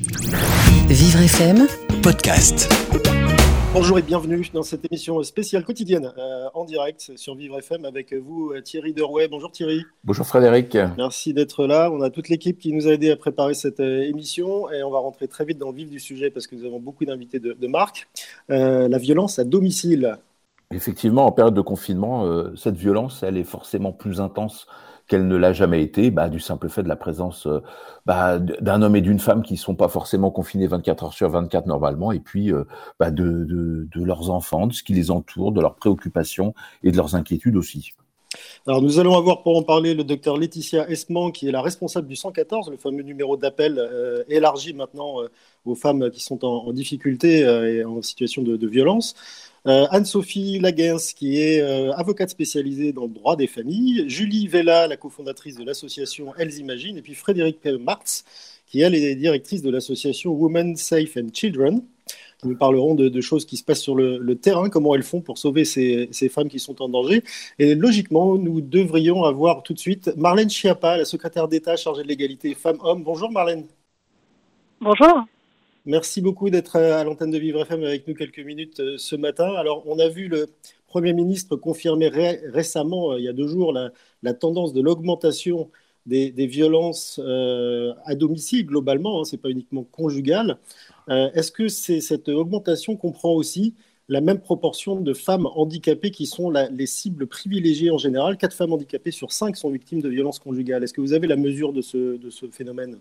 Vivre FM podcast. Bonjour et bienvenue dans cette émission spéciale quotidienne euh, en direct sur Vivre FM avec vous euh, Thierry Derouet. Bonjour Thierry. Bonjour Frédéric. Merci d'être là. On a toute l'équipe qui nous a aidé à préparer cette euh, émission et on va rentrer très vite dans le vif du sujet parce que nous avons beaucoup d'invités de, de marque. Euh, la violence à domicile. Effectivement, en période de confinement, euh, cette violence, elle est forcément plus intense qu'elle ne l'a jamais été, bah, du simple fait de la présence euh, bah, d'un homme et d'une femme qui ne sont pas forcément confinés 24 heures sur 24 normalement, et puis euh, bah, de, leurs enfants, de ce qui les entoure, de leurs préoccupations et de leurs inquiétudes aussi. Alors nous allons avoir pour en parler le docteur Laetitia Esman, qui est la responsable du 114, le fameux numéro d'appel euh, élargi maintenant euh, aux femmes qui sont en, difficulté euh, et en situation de, violence. Anne-Sophie Laguens, qui est avocate spécialisée dans le droit des familles, Julie Vella, la cofondatrice de l'association Elles Imaginent, et puis Frédéric Martz, qui elle est directrice de l'association Women Safe and Children. Nous parlerons de, de, choses qui se passent sur le, le, terrain, comment elles font pour sauver ces, ces, femmes qui sont en danger. Et logiquement, nous devrions avoir tout de suite Marlène Schiappa, la secrétaire d'État chargée de l'égalité femmes-hommes. Bonjour Marlène. Bonjour. Merci beaucoup d'être à l'antenne de Vivre FM avec nous quelques minutes euh, ce matin. Alors, on a vu le Premier ministre confirmer ré récemment, euh, il y a deux jours, la, la tendance de l'augmentation des, des, violences euh, à domicile globalement, hein, ce n'est pas uniquement conjugal. Euh, Est-ce que cette augmentation comprend aussi la même proportion de femmes handicapées qui sont les cibles privilégiées en général? Quatre femmes handicapées sur cinq sont victimes de violences conjugales. Est-ce que vous avez la mesure de ce, de ce phénomène?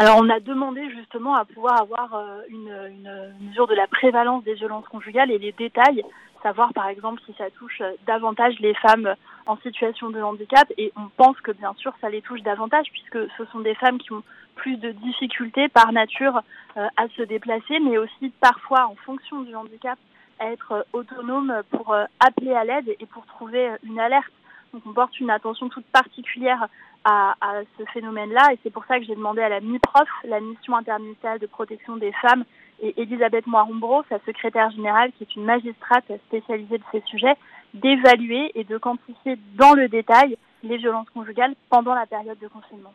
Alors, on a demandé justement à pouvoir avoir euh, une, une, mesure de la prévalence des violences conjugales et les détails, savoir par exemple si ça touche davantage les femmes en situation de handicap. Et on pense que bien sûr ça les touche davantage puisque ce sont des femmes qui ont plus de difficultés par nature euh, à se déplacer, mais aussi parfois en fonction du handicap à être autonome pour euh, appeler à l'aide et pour trouver une alerte. Donc on porte une attention toute particulière à, à ce phénomène-là et c'est pour ça que j'ai demandé à la MIPROF, la mission interministérielle de protection des femmes, et Elisabeth Moirombro, sa secrétaire générale, qui est une magistrate spécialisée de ces sujets, d'évaluer et de quantifier dans le détail les violences conjugales pendant la période de confinement.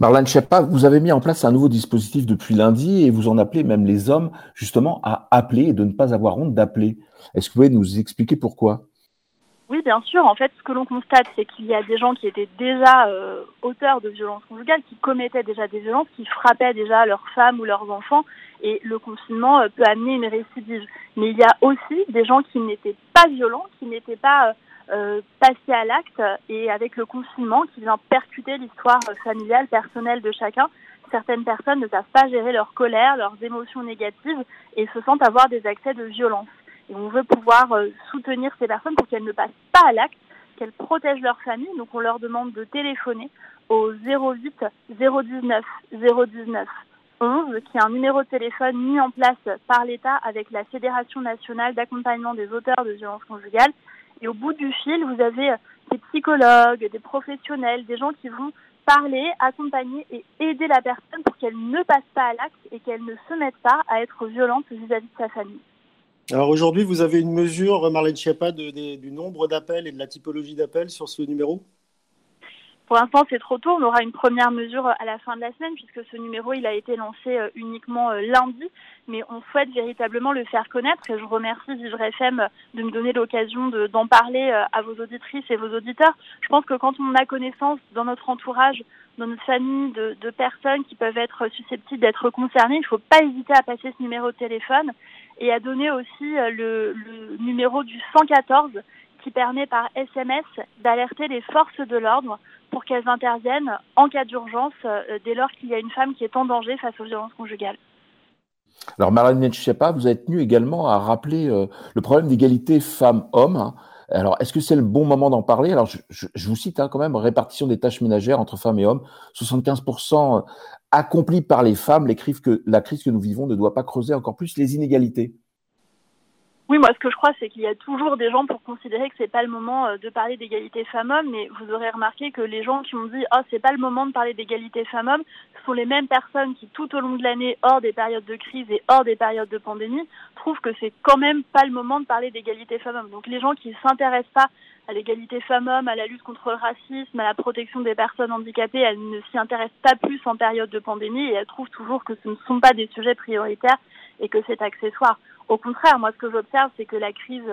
Marlène Schiappa, vous avez mis en place un nouveau dispositif depuis lundi et vous en appelez même les hommes justement à appeler et de ne pas avoir honte d'appeler. Est-ce que vous pouvez nous expliquer pourquoi? Oui, bien sûr. En fait, ce que l'on constate, c'est qu'il y a des gens qui étaient déjà euh, auteurs de violences conjugales, qui commettaient déjà des violences, qui frappaient déjà leurs femmes ou leurs enfants, et le confinement euh, peut amener une récidive. Mais il y a aussi des gens qui n'étaient pas violents, qui n'étaient pas euh, passés à l'acte, et avec le confinement, qui vient percuter l'histoire familiale, personnelle de chacun. Certaines personnes ne savent pas gérer leur colère, leurs émotions négatives, et se sentent avoir des accès de violence. Et on veut pouvoir euh, soutenir ces personnes pour qu'elles ne passent pas à l'acte, qu'elles protègent leur famille. Donc on leur demande de téléphoner au 08 019 019 11, qui est un numéro de téléphone mis en place par l'État avec la Fédération nationale d'accompagnement des auteurs de violences conjugales. Et au bout du fil, vous avez des psychologues, des professionnels, des gens qui vont parler, accompagner et aider la personne pour qu'elle ne passe pas à l'acte et qu'elle ne se mette pas à être violente vis-à-vis -vis de sa famille. Alors aujourd'hui, vous avez une mesure, Marlène Schiappa, de, du nombre d'appels et de la typologie d'appels sur ce numéro? Pour l'instant, c'est trop tôt. On aura une première mesure à la fin de la semaine puisque ce numéro, il a été lancé uniquement lundi. Mais on souhaite véritablement le faire connaître et je remercie Vivre FM de me donner l'occasion d'en parler à vos auditrices et vos auditeurs. Je pense que quand on a connaissance dans notre entourage, dans notre famille, de, de personnes qui peuvent être susceptibles d'être concernées, il ne faut pas hésiter à passer ce numéro de téléphone et à donner aussi le, le numéro du 114 qui permet par SMS d'alerter les forces de l'ordre pour qu'elles interviennent en cas d'urgence euh, dès lors qu'il y a une femme qui est en danger face aux violences conjugales. Alors Marlène Schiappa, vous avez tenu également à rappeler euh, le problème d'égalité femmes-hommes. Alors, est-ce que c'est le bon moment d'en parler? Alors, je, vous cite hein, quand même, répartition des tâches ménagères entre femmes et hommes, 75% accomplis par les femmes. Les que, la crise que nous vivons ne doit pas creuser encore plus les inégalités. Oui, moi, ce que je crois, c'est qu'il y a toujours des gens pour considérer que c'est pas le moment euh, de parler d'égalité femmes-hommes, mais vous aurez remarqué que les gens qui ont dit oh, c'est pas le moment de parler d'égalité femmes-hommes, sont les mêmes personnes qui tout au long de l'année, hors des périodes de crise et hors des périodes de pandémie, trouvent que c'est quand même pas le moment de parler d'égalité femmes-hommes. Donc les gens qui s'intéressent pas à l'égalité femmes-hommes, à la lutte contre le racisme, à la protection des personnes handicapées, elle ne s'y intéresse pas plus en période de pandémie et elle trouve toujours que ce ne sont pas des sujets prioritaires et que c'est accessoire. Au contraire, moi ce que j'observe, c'est que la crise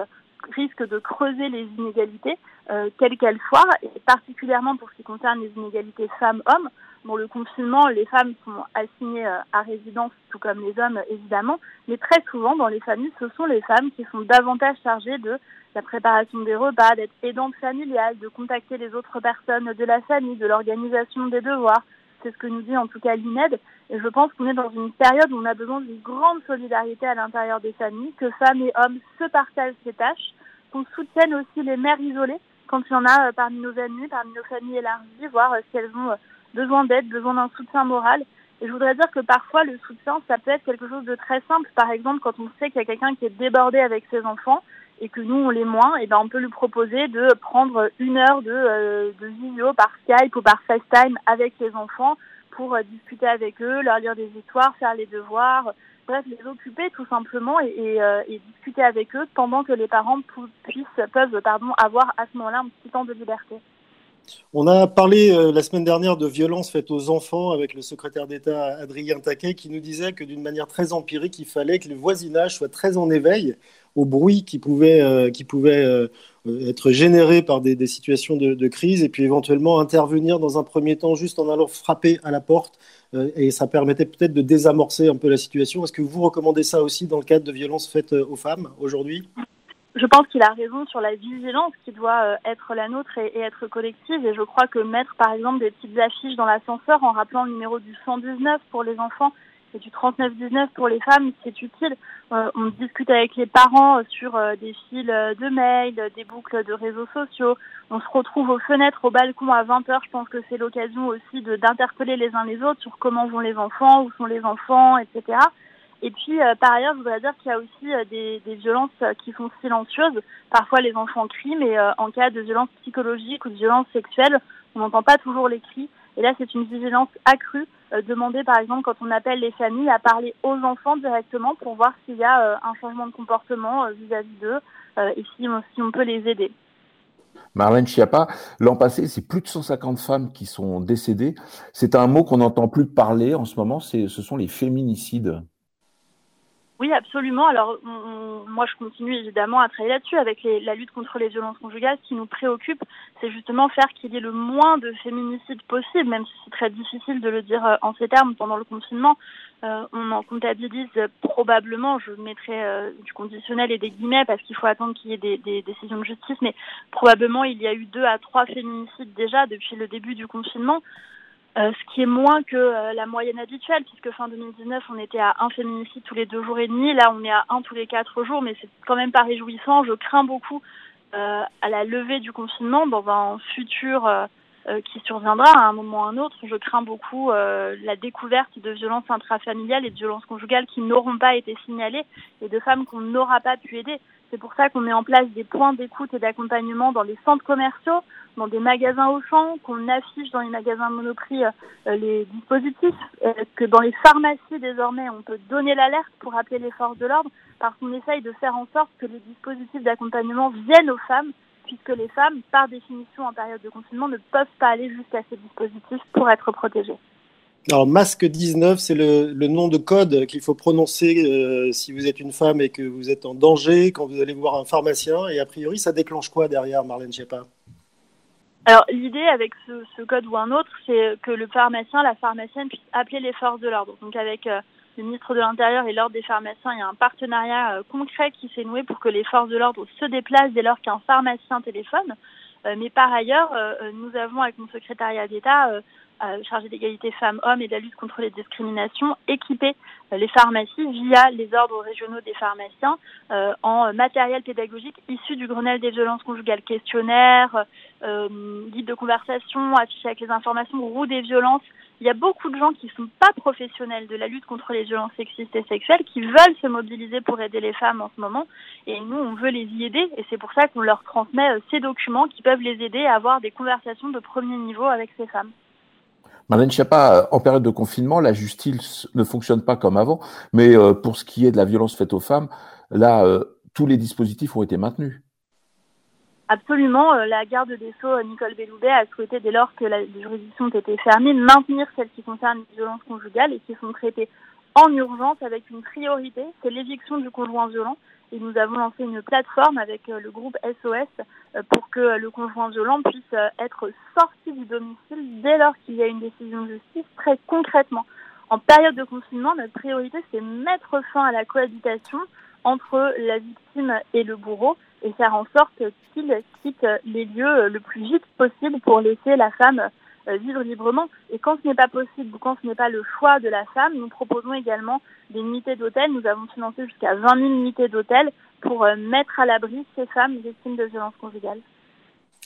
risque de creuser les inégalités, euh, quelles qu'elles soient, et particulièrement pour ce qui concerne les inégalités femmes-hommes. Bon, le confinement, les femmes sont assignées euh, à résidence, tout comme les hommes, évidemment, mais très souvent, dans les familles, ce sont les femmes qui sont davantage chargées de la préparation des repas, d'être aidantes familiales, de contacter les autres personnes de la famille, de l'organisation des devoirs. C'est ce que nous dit en tout cas l'INED. Et je pense qu'on est dans une période où on a besoin d'une grande solidarité à l'intérieur des familles, que femmes et hommes se partagent ces tâches, qu'on soutienne aussi les mères isolées quand il y en a euh, parmi nos amis, parmi nos familles élargies, voir euh, si elles ont euh, besoin d'aide, besoin d'un soutien moral. Et je voudrais dire que parfois le soutien, ça peut être quelque chose de très simple. Par exemple, quand on sait qu'il y a quelqu'un qui est débordé avec ses enfants, et que nous on l'est moins, et ben on peut lui proposer de prendre une heure de, euh, de vidéo par Skype ou par FaceTime avec les enfants pour euh, discuter avec eux, leur lire des histoires, faire les devoirs, bref, les occuper tout simplement et, et, euh, et discuter avec eux pendant que les parents puissent peuvent pardon avoir à ce moment-là un petit temps de liberté. On a parlé euh, la semaine dernière de violences faites aux enfants avec le secrétaire d'État Adrien Taquet qui nous disait que d'une manière très empirique, il fallait que le voisinage soit très en éveil au bruit qui pouvait, euh, euh, être généré par des, situations de, crise et puis éventuellement intervenir dans un premier temps juste en allant frapper à la porte et ça permettait peut-être de désamorcer un peu la situation. Est-ce que vous recommandez ça aussi dans le cadre de violences faites aux femmes aujourd'hui? Je pense qu'il a raison sur la vigilance qui doit euh, être la nôtre et, être collective. Et je crois que mettre, par exemple, des petites affiches dans l'ascenseur en rappelant le numéro du 119 pour les enfants et du 3919 pour les femmes, c'est utile. Euh, on discute avec les parents euh, sur des fils de mails, des boucles de réseaux sociaux. On se retrouve aux fenêtres, au balcon à 20h. Je pense que c'est l'occasion aussi d'interpeller les uns les autres sur comment vont les enfants, où sont les enfants, etc. Et puis, euh, par ailleurs, je voudrais dire qu'il y a aussi euh, des, violences euh, qui sont silencieuses. Parfois, les enfants crient, mais en cas de violence psychologique ou de violence sexuelle, on n'entend pas toujours les cris. Et là, c'est une vigilance accrue. demander, par exemple, quand on appelle les familles, à parler aux enfants directement pour voir s'il y a un changement de comportement vis-à-vis d'eux et si, si, on peut les aider. Marlène Schiappa, l'an passé, c'est plus de 150 femmes qui sont décédées. C'est un mot qu'on n'entend plus parler en ce moment, ce sont les féminicides. Oui, absolument. Alors, moi, je continue évidemment à travailler là-dessus avec la lutte contre les violences conjugales. Ce qui nous préoccupe, c'est justement faire qu'il y ait le moins de féminicides possible, même si c'est très difficile de le dire euh, en ces termes pendant le confinement. Euh, on en comptabilise probablement, je mettrai euh, du conditionnel et des guillemets parce qu'il faut attendre qu'il y ait des, des, décisions de justice, mais probablement il y a eu deux à trois féminicides déjà depuis le début du confinement. Euh, ce qui est moins que euh, la moyenne habituelle, puisque fin 2019, on était à un féminicide tous les deux jours et demi. Là, on est à un tous les quatre jours, mais c'est quand même pas réjouissant. Je crains beaucoup euh, à la levée du confinement dans un futur qui surviendra à un moment ou à un autre. Je crains beaucoup la découverte de violences intrafamiliales et de violences conjugales qui n'auront pas été signalées et de femmes qu'on n'aura pas pu aider. C'est pour ça qu'on met en place des points d'écoute et d'accompagnement dans les centres commerciaux, dans des magasins au champ, qu'on affiche dans les magasins Monoprix euh, les dispositifs, euh, que dans les pharmacies désormais on peut donner l'alerte pour appeler les forces de l'ordre, parce qu'on essaye de faire en sorte que les dispositifs d'accompagnement viennent aux femmes, puisque les femmes, par définition en période de confinement, ne peuvent pas aller jusqu'à ces dispositifs pour être protégées. Alors, masque 19, c'est le, nom de code qu'il faut prononcer euh, si vous êtes une femme et que vous êtes en danger quand vous allez voir un pharmacien. Et a priori, ça déclenche quoi derrière, Marlène Schiappa? Alors l'idée avec ce, code ou un autre, c'est que le pharmacien, la pharmacienne puisse appeler les forces de l'ordre. Donc avec euh, le ministre de l'Intérieur et l'ordre des pharmaciens, il y a un partenariat euh, concret qui s'est noué pour que les forces de l'ordre se déplacent dès lors qu'un pharmacien téléphone. Mais par ailleurs, nous avons avec mon secrétariat d'État chargé d'égalité femmes-hommes et de la lutte contre les discriminations, équiper euh, les pharmacies via les ordres régionaux des pharmaciens euh, en matériel pédagogique issu du Grenelle des violences conjugales, questionnaires, euh, guide de conversation, affiché avec les informations, roue des violences. Il y a beaucoup de gens qui ne sont pas professionnels de la lutte contre les violences sexistes et sexuelles, qui veulent se mobiliser pour aider les femmes en ce moment. Et nous, on veut les y aider. Et c'est pour ça qu'on leur transmet ces documents qui peuvent les aider à avoir des conversations de premier niveau avec ces femmes. Marlène Schiappa, euh, en période de confinement, la justice ne fonctionne pas comme avant, mais euh, pour ce qui est de la violence faite aux femmes, là, euh, tous les dispositifs ont été maintenus. Absolument, la garde des Sceaux, Nicole Belloubet, a souhaité, dès lors que la, les juridictions étaient fermées, maintenir celles qui concernent les violences conjugales et qui sont traitées en urgence avec une priorité, c'est l'éviction du conjoint violent. Et nous avons lancé une plateforme avec euh, le groupe SOS euh, pour que le conjoint violent puisse euh, être sorti du domicile dès lors qu'il y a une décision de justice. Très concrètement, en période de confinement, notre priorité, c'est mettre fin à la cohabitation entre la victime et le bourreau et faire en sorte qu'il quitte les lieux le plus vite possible pour laisser la femme euh, vivre librement. Et quand ce n'est pas possible ou quand ce n'est pas le choix de la femme, nous proposons également des unités d'hôtel. Nous avons financé jusqu'à 20 000 unités d'hôtel pour euh, mettre à l'abri ces femmes victimes de violences conjugales.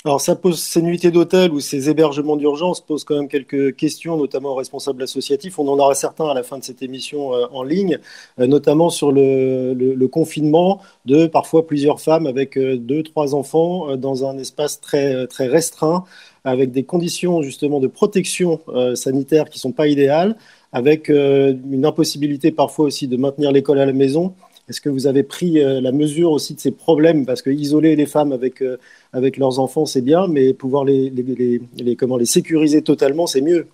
Alors, ça ces nuitées d'hôtel ou ces hébergements d'urgence posent quand même quelques questions, notamment aux responsables associatifs. On en aura certains à la fin de cette émission euh, en ligne, notamment sur le, le, confinement de parfois plusieurs femmes avec deux, trois enfants dans un espace très, très restreint avec des conditions justement de protection euh, sanitaire qui ne sont pas idéales, avec euh, une impossibilité parfois aussi de maintenir l'école à la maison. Est-ce que vous avez pris euh, la mesure aussi de ces problèmes? Parce que isoler les femmes avec, avec leurs enfants, c'est bien, mais pouvoir les, les, les, comment, les sécuriser totalement, c'est mieux.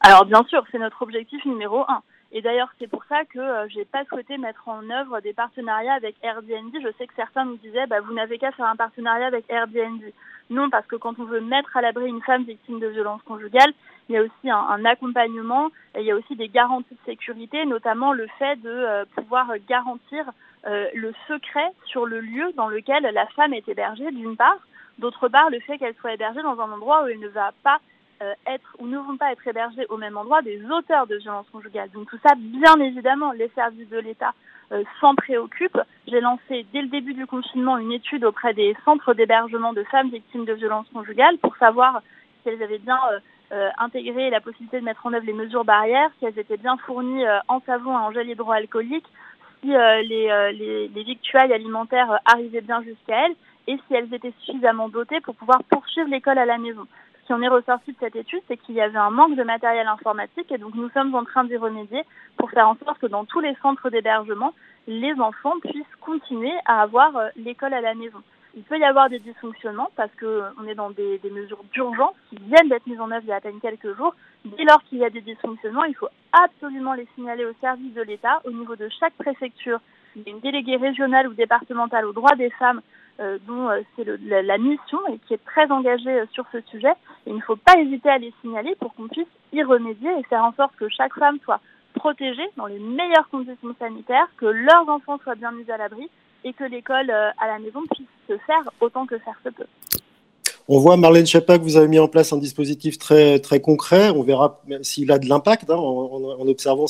Alors bien sûr, c'est notre objectif numéro un. Et d'ailleurs, c'est pour ça que euh, j'ai pas souhaité mettre en œuvre des partenariats avec Airbnb. Je sais que certains nous disaient, bah, vous n'avez qu'à faire un partenariat avec Airbnb. Non, parce que quand on veut mettre à l'abri une femme victime de violence conjugale, il y a aussi un, accompagnement, et il y a aussi des garanties de sécurité, notamment le fait de euh, pouvoir garantir euh, le secret sur le lieu dans lequel la femme est hébergée, d'une part. D'autre part, le fait qu'elle soit hébergée dans un endroit où elle ne va pas être ou ne vont pas être hébergés au même endroit des auteurs de violences conjugales. Donc tout ça, bien évidemment, les services de l'État euh, s'en préoccupent. J'ai lancé dès le début du confinement une étude auprès des centres d'hébergement de femmes victimes de violences conjugales pour savoir si elles avaient bien euh, intégré la possibilité de mettre en œuvre les mesures barrières, si elles étaient bien fournies en savon et en gel hydroalcoolique, si les, les, les victuailles alimentaires arrivaient bien jusqu'à elles et si elles étaient suffisamment dotées pour pouvoir poursuivre l'école à la maison qui en est ressorti de cette étude, c'est qu'il y avait un manque de matériel informatique et donc nous sommes en train d'y remédier pour faire en sorte que dans tous les centres d'hébergement, les enfants puissent continuer à avoir euh, l'école à la maison. Il peut y avoir des dysfonctionnements parce qu'on euh, est dans des, mesures d'urgence qui viennent d'être mises en œuvre il y a à peine quelques jours. Dès lors qu'il y a des dysfonctionnements, il faut absolument les signaler au service de l'État. Au niveau de chaque préfecture, il y a une déléguée régionale ou départementale aux droits des femmes dont euh, c'est la, mission et qui est très engagée euh, sur ce sujet. il ne faut pas hésiter à les signaler pour qu'on puisse y remédier et faire en sorte que chaque femme soit protégée dans les meilleures conditions sanitaires, que leurs enfants soient bien mis à l'abri et que l'école à la maison puisse se faire autant que faire se peut. On voit, Marlène Chapa, que vous avez mis en place un dispositif très, très concret. On verra s'il a de l'impact hein, en, observant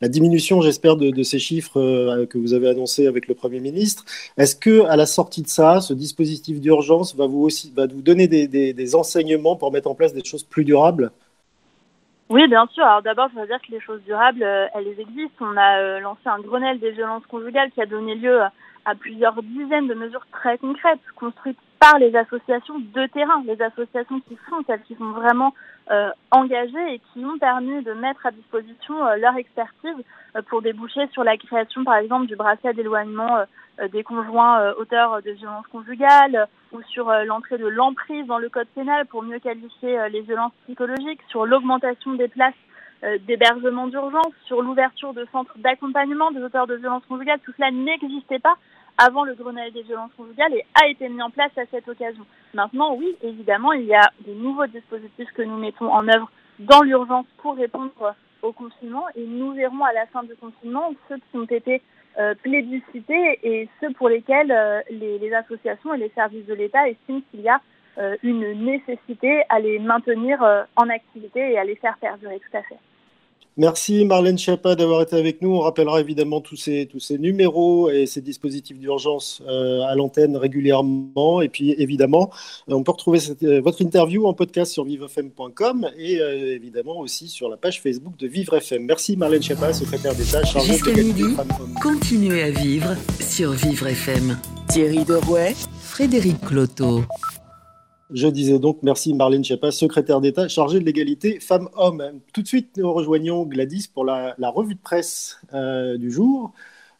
la diminution, j'espère, de, ces chiffres euh, que vous avez annoncés avec le Premier ministre. Est-ce que, à la sortie de ça, ce dispositif d'urgence va vous aussi va vous donner des, enseignements pour mettre en place des choses plus durables? Oui, bien sûr. Alors d'abord, je veux dire que les choses durables, euh, elles existent. On a euh, lancé un Grenelle des violences conjugales qui a donné lieu à plusieurs dizaines de mesures très concrètes, construites par les associations de terrain, les associations qui sont celles qui sont vraiment euh, engagées et qui ont permis de mettre à disposition euh, leur expertise euh, pour déboucher sur la création, par exemple, du bracelet d'éloignement des conjoints auteurs de violences conjugales ou sur l'entrée de l'emprise dans le code pénal pour mieux qualifier les violences psychologiques, sur l'augmentation des places d'hébergement d'urgence, sur l'ouverture de centres d'accompagnement des auteurs de violences conjugales. Tout cela n'existait pas avant le Grenelle des violences conjugales et a été mis en place à cette occasion. Maintenant, oui, évidemment, il y a des nouveaux dispositifs que nous mettons en œuvre dans l'urgence pour répondre au confinement et nous verrons à la fin du confinement ceux qui ont été euh, plébiscités et ceux pour lesquels euh, les, les, associations et les services de l'État estiment qu'il y a euh, une nécessité à les maintenir euh, en activité et à les faire perdurer tout à fait. Merci Marlène Schiappa d'avoir été avec nous. On rappellera évidemment tous ces, tous ces numéros et ces dispositifs d'urgence euh, à l'antenne régulièrement. Et puis évidemment, euh, on peut retrouver euh, votre interview en podcast sur vivrefm.com et évidemment aussi sur la page Facebook de Vivre FM. Merci Marlène Schiappa, secrétaire d'État chargée Jusqu'à midi, continuez à vivre sur Vivre FM. Thierry Derouet, Frédéric Cloteau. Je disais donc merci Marlène Schiappa, secrétaire d'État chargée de l'égalité femmes-hommes. Tout de suite, nous rejoignons Gladys pour la, revue de presse euh, du jour.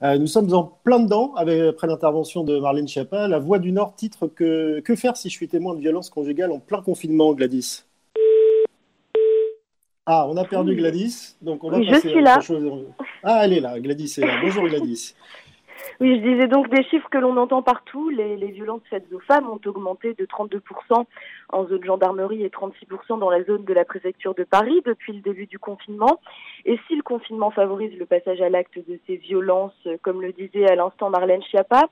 Euh, nous sommes en plein dedans avec, après l'intervention de Marlène Schiappa. La Voix du Nord titre que, que faire si je suis témoin de violence conjugale en plein confinement, Gladys? Ah, on a perdu Gladys, donc on va passer suis là. Ah, elle est là, Gladys est là. Bonjour Gladys. Oui, je disais donc des chiffres que l'on entend partout. Les, violences faites aux femmes ont augmenté de 32% en zone gendarmerie et 36% dans la zone de la préfecture de Paris depuis le début du confinement. Et si le confinement favorise le passage à l'acte de ces violences, comme le disait à l'instant Marlène Schiappa,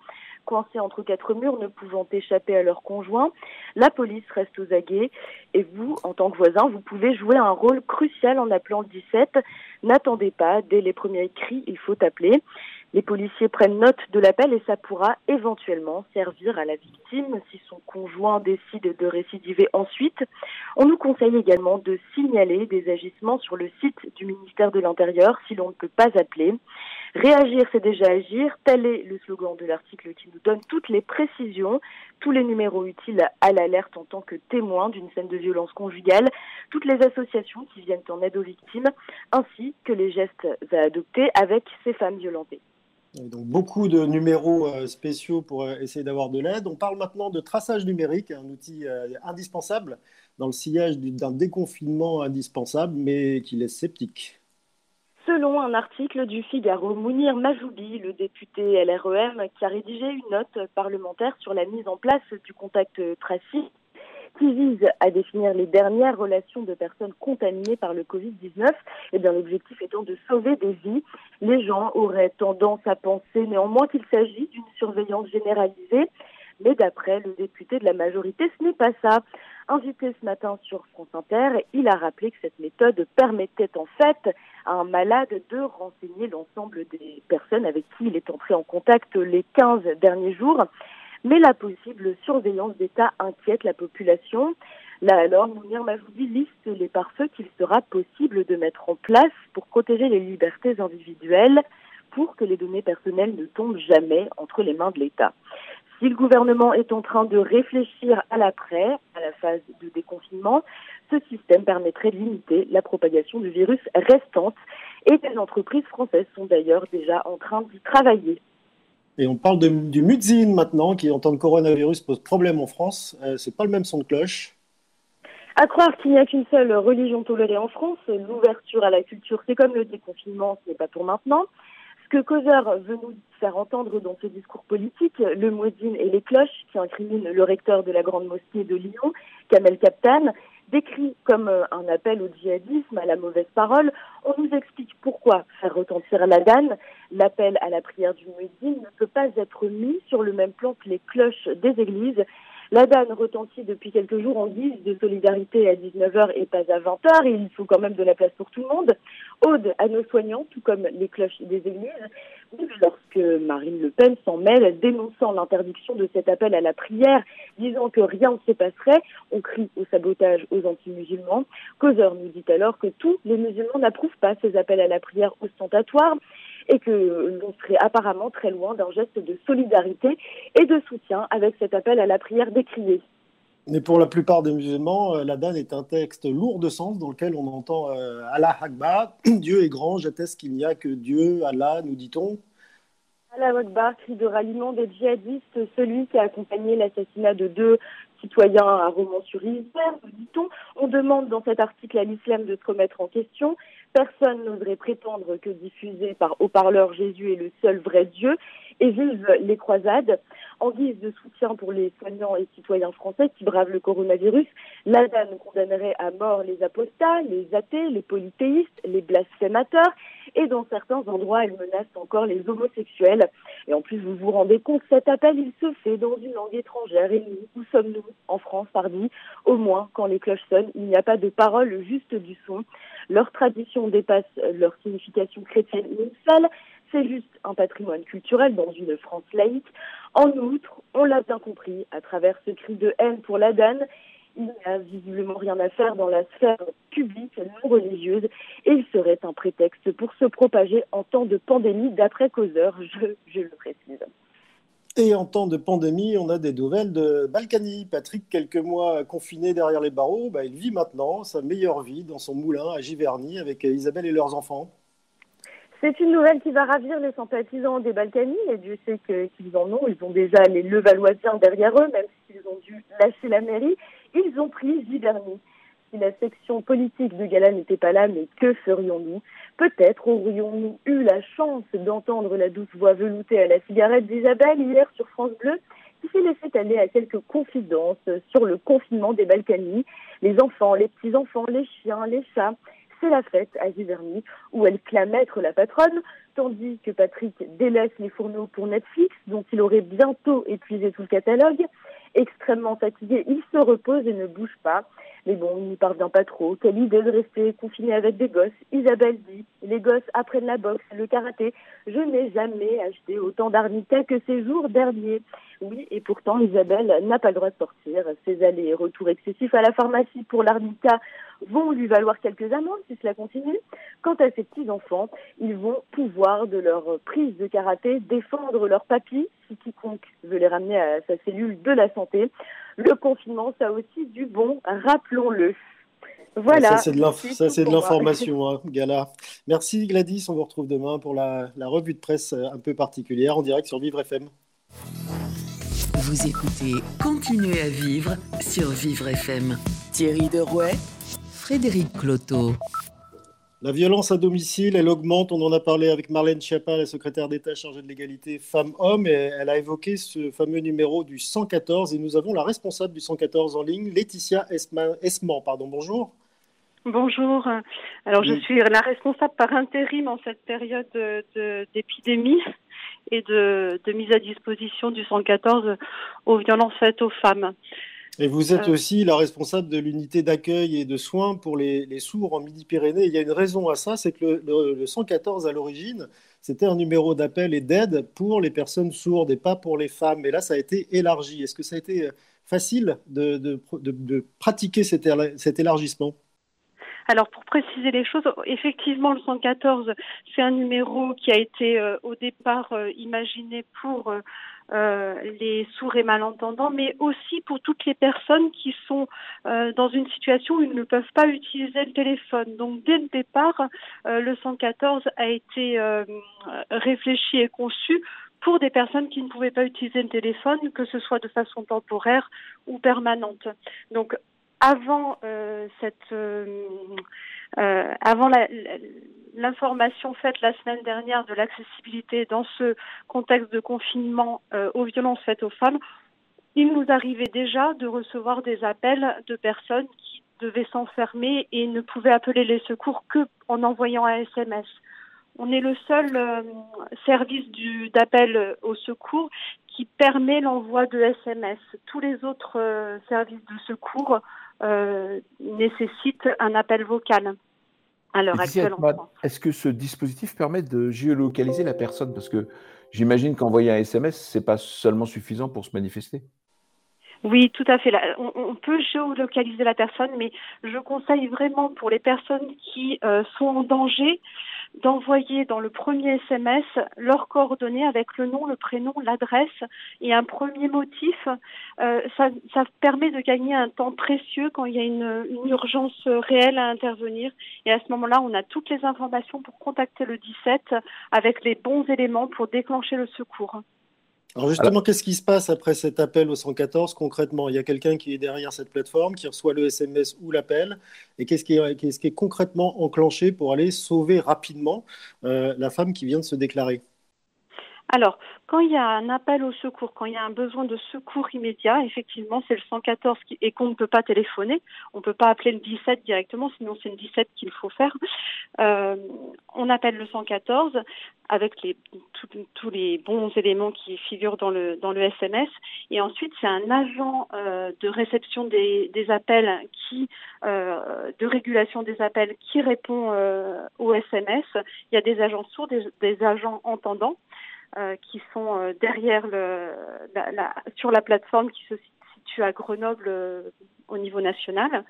coincés entre quatre murs, ne pouvant échapper à leur conjoint. La police reste aux aguets et vous, en tant que voisin, vous pouvez jouer un rôle crucial en appelant le 17. N'attendez pas, dès les premiers cris, il faut appeler. Les policiers prennent note de l'appel et ça pourra éventuellement servir à la victime si son conjoint décide de récidiver ensuite. On nous conseille également de signaler des agissements sur le site du ministère de l'Intérieur si l'on ne peut pas appeler. Réagir, c'est déjà agir. Tel est le slogan de l'article qui nous donne toutes les précisions, tous les numéros utiles à l'alerte en tant que témoin d'une scène de violence conjugale, toutes les associations qui viennent en aide aux victimes, ainsi que les gestes à adopter avec ces femmes violentées. Donc beaucoup de numéros euh, spéciaux pour euh, essayer d'avoir de l'aide. On parle maintenant de traçage numérique, un outil euh, indispensable dans le sillage d'un déconfinement indispensable, mais qui laisse sceptique. Selon un article du Figaro, Mounir Majoubi, le député LREM, qui a rédigé une note parlementaire sur la mise en place du contact tracing, qui vise à définir les dernières relations de personnes contaminées par le Covid-19. Et eh bien, l'objectif étant de sauver des vies. Les gens auraient tendance à penser néanmoins qu'il s'agit d'une surveillance généralisée. Mais d'après le député de la majorité, ce n'est pas ça. Invité ce matin sur France Inter, il a rappelé que cette méthode permettait en fait à un malade de renseigner l'ensemble des personnes avec qui il est entré en contact les 15 derniers jours mais la possible surveillance d'État inquiète la population. Là alors, Mounir Majoubi liste les pare-feux qu'il sera possible de mettre en place pour protéger les libertés individuelles, pour que les données personnelles ne tombent jamais entre les mains de l'État. Si le gouvernement est en train de réfléchir à l'après, à la phase de déconfinement, ce système permettrait de limiter la propagation du virus restante et des entreprises françaises sont d'ailleurs déjà en train d'y travailler. Et on parle du mudzin maintenant, qui en tant que coronavirus pose problème en France. Euh, c'est pas le même son de cloche. À croire qu'il n'y a qu'une seule religion tolérée en France, l'ouverture à la culture, c'est comme le déconfinement, ce n'est pas pour maintenant. Ce que Causeur veut nous faire entendre dans ce discours politique, le muezzin et les cloches, qui incriminent le recteur de la grande mosquée de Lyon, Kamel Kaptan, décrit comme euh, un appel au djihadisme, à la mauvaise parole, on nous explique pourquoi faire retentir la danne. L'appel à la prière du muezzin ne peut pas être mis sur le même plan que les cloches des églises. La danne retentit depuis quelques jours en guise de solidarité à 19h et pas à 20h. Il faut quand même de la place pour tout le monde. Ode à nos soignants, tout comme les cloches des églises. Lorsque Marine Le Pen s'en mêle, dénonçant l'interdiction de cet appel à la prière, disant que rien ne se passerait, on crie au sabotage aux anti-musulmans. Causeur nous dit alors que tous les musulmans n'approuvent pas ces appels à la prière ostentatoires et que l'on serait apparemment très loin d'un geste de solidarité et de soutien avec cet appel à la prière décriée. Mais pour la plupart des musulmans, euh, la Dan est un texte lourd de sens dans lequel on entend euh, Allah Akbar, Dieu est grand, j'atteste qu'il n'y a que Dieu, Allah, nous dit-on. Allah Akbar, cri de ralliement des djihadistes, celui qui a accompagné l'assassinat de deux citoyens à Romans-sur-Isère, dit-on. On demande dans cet article à l'islam de se remettre en question. Personne n'oserait prétendre que diffuser par haut-parleur Jésus est le seul vrai Dieu et vive les croisades. En guise de soutien pour les soignants et citoyens français qui bravent le coronavirus, l'ADAN condamnerait à mort les apostats, les athées, les polythéistes, les blasphémateurs et dans certains endroits, elle menace encore les homosexuels. Et en plus, vous vous rendez compte, cet appel, il se fait dans une langue étrangère. Et nous, où sommes-nous en France, pardi Au moins, quand les cloches sonnent, il n'y a pas de parole, juste du son. Leur tradition dépasse leur signification chrétienne initiale. C'est juste un patrimoine culturel dans une France laïque. En outre, on l'a bien compris, à travers ce cri de haine pour la danne, il n'y a visiblement rien à faire dans la sphère publique non religieuse et il serait un prétexte pour se propager en temps de pandémie d'après causeur, je, le précise. Et en temps de pandémie, on a des nouvelles de Balkany. Patrick, quelques mois confiné derrière les barreaux, bah, il vit maintenant sa meilleure vie dans son moulin à Giverny avec Isabelle et leurs enfants. C'est une nouvelle qui va ravir les sympathisants des Balkany, et Dieu sait qu'ils en ont. Ils ont déjà les Levalloisiens derrière eux, même s'ils ont dû lâcher la mairie. Ils ont pris Giverny. Si la section politique de Gala n'était pas là, mais que ferions-nous? Peut-être aurions-nous eu la chance d'entendre la douce voix veloutée à la cigarette d'Isabelle hier sur France Bleu, qui s'est laissé aller à quelques confidences sur le confinement des Balkany. Les enfants, les petits-enfants, les chiens, les chats, c'est la fête à Giverny, où elle clame être la patronne, tandis que Patrick délaisse les fourneaux pour Netflix, dont il aurait bientôt épuisé tout le catalogue. Extrêmement fatigué, il se repose et ne bouge pas. Mais bon, il n'y parvient pas trop. Quelle idée de rester confiné avec des gosses? Isabelle dit, les gosses apprennent la boxe, le karaté. Je n'ai jamais acheté autant d'arnica que ces jours derniers. Oui, et pourtant, Isabelle n'a pas le droit de sortir. Ses allers et retours excessifs à la pharmacie pour l'arnica vont lui valoir quelques amendes si cela continue. Quant à ses petits-enfants, ils vont pouvoir, de leur prise de karaté, défendre leur papy si quiconque veut les ramener à sa cellule de la santé. Le confinement, ça a aussi du bon, rappelons-le. Voilà. Ça, c'est de l'information, hein, Gala. Merci Gladys. On vous retrouve demain pour la, la, revue de presse un peu particulière en direct sur Vivre FM. Vous écoutez Continuez à vivre sur Vivre FM. Thierry Derouet, Frédéric Cloteau. La violence à domicile, elle augmente. On en a parlé avec Marlène Schiappa, la secrétaire d'État chargée de l'égalité femmes-hommes, elle a évoqué ce fameux numéro du 114. Et nous avons la responsable du 114 en ligne, Laetitia Esman. Pardon, bonjour. Bonjour. Alors, je suis la responsable par intérim en cette période d'épidémie et de, de, mise à disposition du 114 aux violences faites aux femmes. Et vous êtes euh. aussi la responsable de l'unité d'accueil et de soins pour les, sourds en Midi-Pyrénées. Il y a une raison à ça, c'est que le, 114 à l'origine, c'était un numéro d'appel et d'aide pour les personnes sourdes et pas pour les femmes. Et là, ça a été élargi. Est-ce que ça a été euh, facile de, de, pratiquer cet, élargissement? Alors pour préciser les choses, effectivement le 114, c'est un numéro qui a été euh, au départ imaginé pour euh, les sourds et malentendants, mais aussi pour toutes les personnes qui sont euh, dans une situation où ils ne peuvent pas utiliser le téléphone. Donc dès le départ, euh, le 114 a été réfléchi et conçu pour des personnes qui ne pouvaient pas utiliser le téléphone, que ce soit de façon temporaire ou permanente. Donc avant cette avant la, l'information faite la semaine dernière de l'accessibilité dans ce contexte de confinement euh, aux violences faites aux femmes, il nous arrivait déjà de recevoir des appels de personnes qui devaient s'enfermer et ne pouvaient appeler les secours que en envoyant un SMS. On est le seul euh, service d'appel au secours qui permet l'envoi de SMS. Tous les autres euh, services de secours nécessitent un appel vocal. Est-ce que ce dispositif permet de géolocaliser la personne? Parce que j'imagine qu'envoyer un SMS, ce n'est pas seulement suffisant pour se manifester. Oui, tout à fait. On, peut géolocaliser la personne, mais je conseille vraiment pour les personnes qui euh, sont en danger d'envoyer dans le premier SMS leurs coordonnées avec le nom, le prénom, l'adresse et un premier motif. Euh, ça, permet de gagner un temps précieux quand il y a une, une urgence réelle à intervenir. Et à ce moment-là, on a toutes les informations pour contacter le 17 avec les bons éléments pour déclencher le secours. Alors justement, qu'est-ce qui se passe après cet appel au 114 concrètement? Il y a quelqu'un qui est derrière cette plateforme, qui reçoit le SMS ou l'appel, et qu'est-ce qui, est, qui est concrètement enclenché pour aller sauver rapidement euh, la femme qui vient de se déclarer? Alors, quand il y a un appel au secours, quand il y a un besoin de secours immédiat, effectivement, c'est le 114 qui, et qu'on ne peut pas téléphoner. On ne peut pas appeler le 17 directement, sinon c'est le 17 qu'il faut faire. Euh, on appelle le 114 avec les, tous les bons éléments qui figurent dans le, dans le SMS. Et ensuite, c'est un agent euh, de réception des, des appels qui, euh, de régulation des appels qui répond euh, au SMS. Il y a des agents sourds, des, des agents entendants. Euh, qui sont euh, derrière le, la, sur la plateforme qui se situe à Grenoble euh, au niveau national.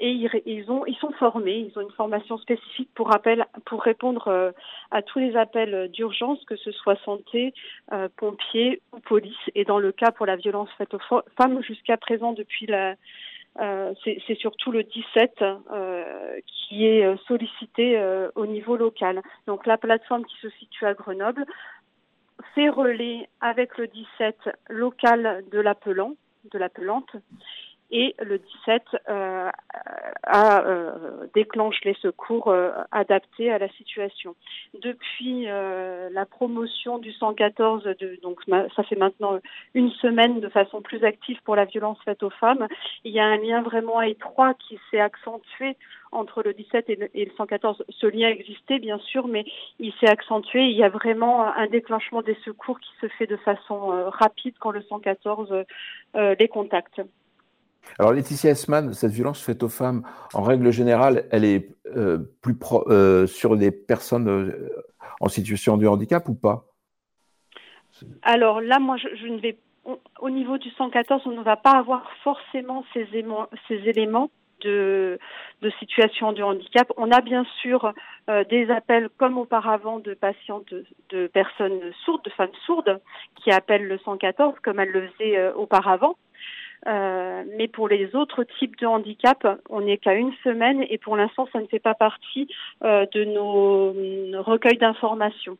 et ils, ils, ont, ils sont formés, ils ont une formation spécifique pour, appel, pour répondre à tous les appels d'urgence, que ce soit santé, pompiers ou police. Et dans le cas pour la violence faite aux femmes, jusqu'à présent, depuis la, c'est surtout le 17 qui est sollicité au niveau local. Donc la plateforme qui se situe à Grenoble fait relais avec le 17 local de l'appelant, de l'appelante, et le 17 euh, a, euh, déclenche les secours euh, adaptés à la situation. Depuis euh, la promotion du 114, de, donc ça fait maintenant une semaine de façon plus active pour la violence faite aux femmes, il y a un lien vraiment étroit qui s'est accentué entre le 17 et le, et le, 114. Ce lien existait bien sûr, mais il s'est accentué. Il y a vraiment un déclenchement des secours qui se fait de façon euh, rapide quand le 114 les contacte. Alors Laetitia Esman, cette violence faite aux femmes, en règle générale, elle est euh, plus pro, euh, sur des personnes euh, en situation de handicap ou pas? Alors là, moi, je, ne vais au niveau du 114, on ne va pas avoir forcément ces, éléments de, situation de handicap. On a bien sûr des appels comme auparavant de patientes, de, personnes sourdes, de femmes sourdes, qui appellent le 114 comme elles le faisaient auparavant. Euh, mais pour les autres types de handicap, on n'est qu'à une semaine et pour l'instant, ça ne fait pas partie euh, de nos, nos recueils d'informations.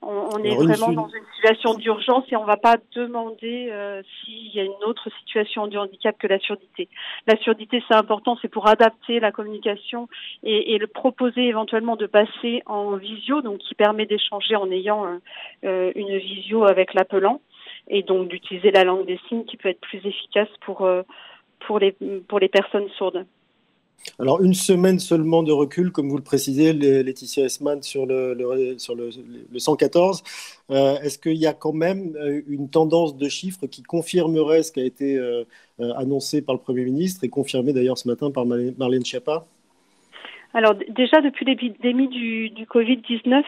On, on est Alors, vraiment dans une situation d'urgence et on ne va pas demander euh, s'il y a une autre situation de handicap que la surdité. La surdité, c'est important, c'est pour adapter la communication et, et, le proposer éventuellement de passer en visio, donc qui permet d'échanger en ayant euh, une visio avec l'appelant et donc d'utiliser la langue des signes qui peut être plus efficace pour, euh, pour, les, pour les personnes sourdes. Alors, une semaine seulement de recul, comme vous le précisez, Laetitia Esman, sur le, sur le, le 114. Euh, Est-ce qu'il y a quand même euh, une tendance de chiffres qui confirmerait ce qui a été annoncé par le Premier ministre et confirmé d'ailleurs ce matin par Marlène Schiappa? Alors déjà depuis l'épidémie du, du Covid-19,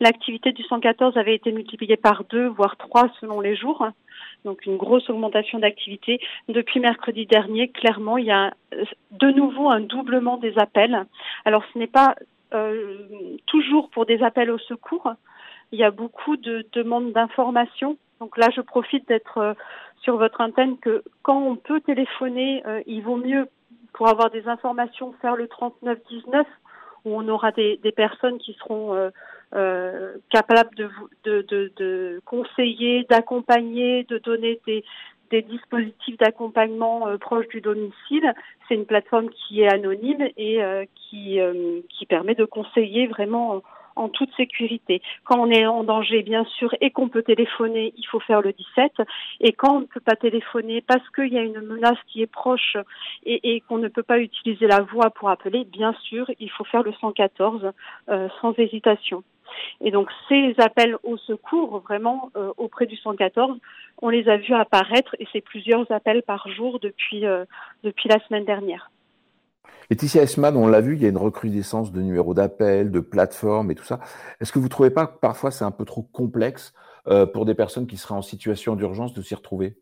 l'activité du 114 avait été multipliée par deux, voire trois selon les jours. Donc une grosse augmentation d'activité. Depuis mercredi dernier, clairement, il y a de nouveau un doublement des appels. Alors ce n'est pas euh, toujours pour des appels au secours. Il y a beaucoup de demandes d'informations. Donc là, je profite d'être euh, sur votre antenne que quand on peut téléphoner, euh, il vaut mieux pour avoir des informations, faire le 3919 où on aura des, des personnes qui seront euh, euh, capables de, de, de, de conseiller, d'accompagner, de donner des, des dispositifs d'accompagnement euh, proches du domicile. C'est une plateforme qui est anonyme et euh, qui, euh, qui permet de conseiller vraiment en toute sécurité. Quand on est en danger, bien sûr, et qu'on peut téléphoner, il faut faire le 17. Et quand on ne peut pas téléphoner parce qu'il y a une menace qui est proche et, qu'on ne peut pas utiliser la voix pour appeler, bien sûr, il faut faire le 114 euh, sans hésitation. Et donc ces appels au secours, vraiment euh, auprès du 114, on les a vus apparaître et c'est plusieurs appels par jour depuis euh, depuis la semaine dernière. Laetitia Esman, on l'a vu, il y a une recrudescence de numéros d'appel, de plateformes et tout ça. Est-ce que vous ne trouvez pas que parfois c'est un peu trop complexe euh, pour des personnes qui seraient en situation d'urgence de s'y retrouver?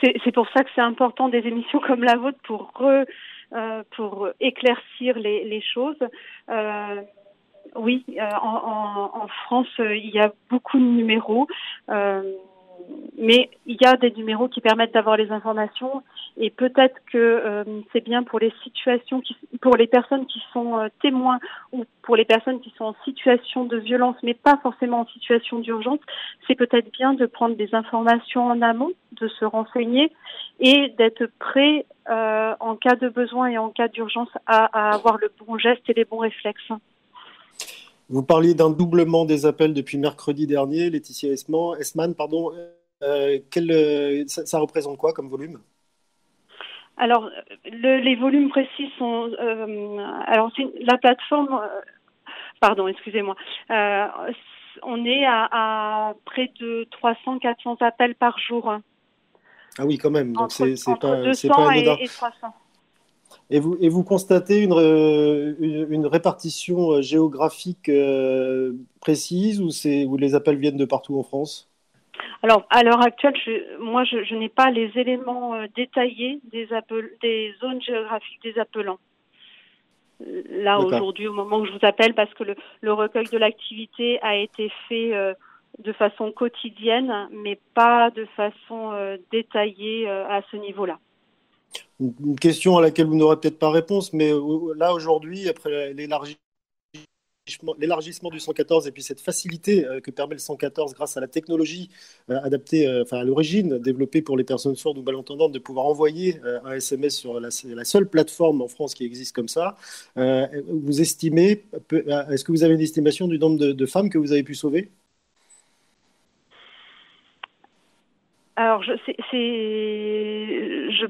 C'est pour ça que c'est important des émissions comme la vôtre pour, euh, pour éclaircir les, choses. Euh, oui, en, France, il y a beaucoup de numéros. Mais il y a des numéros qui permettent d'avoir les informations et peut-être que euh, c'est bien pour les situations qui, pour les personnes qui sont euh, témoins ou pour les personnes qui sont en situation de violence mais pas forcément en situation d'urgence, c'est peut-être bien de prendre des informations en amont, de se renseigner et d'être prêt euh, en cas de besoin et en cas d'urgence à, à avoir le bon geste et les bons réflexes. Vous parliez d'un doublement des appels depuis mercredi dernier, Laetitia Esman. Esman pardon. Euh, quel, euh, ça, ça, représente quoi comme volume? Alors, le, les volumes précis sont. Euh, alors, la plateforme. Pardon, excusez-moi. Euh, on est à, à, près de 300-400 appels par jour. Ah oui, quand même. Donc, c'est pas, 200 pas et, et 300. Et vous, et vous constatez une, une, une répartition géographique euh, précise ou, où les appels viennent de partout en France? Alors, à l'heure actuelle, je, moi, je, je n'ai pas les éléments euh, détaillés des, appel, des zones géographiques des appelants. Là, aujourd'hui, au moment où je vous appelle, parce que le, le recueil de l'activité a été fait euh, de façon quotidienne, mais pas de façon euh, détaillée à ce niveau-là. Une question à laquelle vous n'aurez peut-être pas réponse, mais là aujourd'hui, après l'élargissement du 114 et puis cette facilité euh, que permet le 114 grâce à la technologie euh, adaptée, euh, enfin à l'origine développée pour les personnes sourdes ou malentendantes de pouvoir envoyer un SMS sur la, seule plateforme en France qui existe comme ça. vous estimez, est-ce que vous avez une estimation du nombre de, de femmes que vous avez pu sauver? Alors, je, c'est, je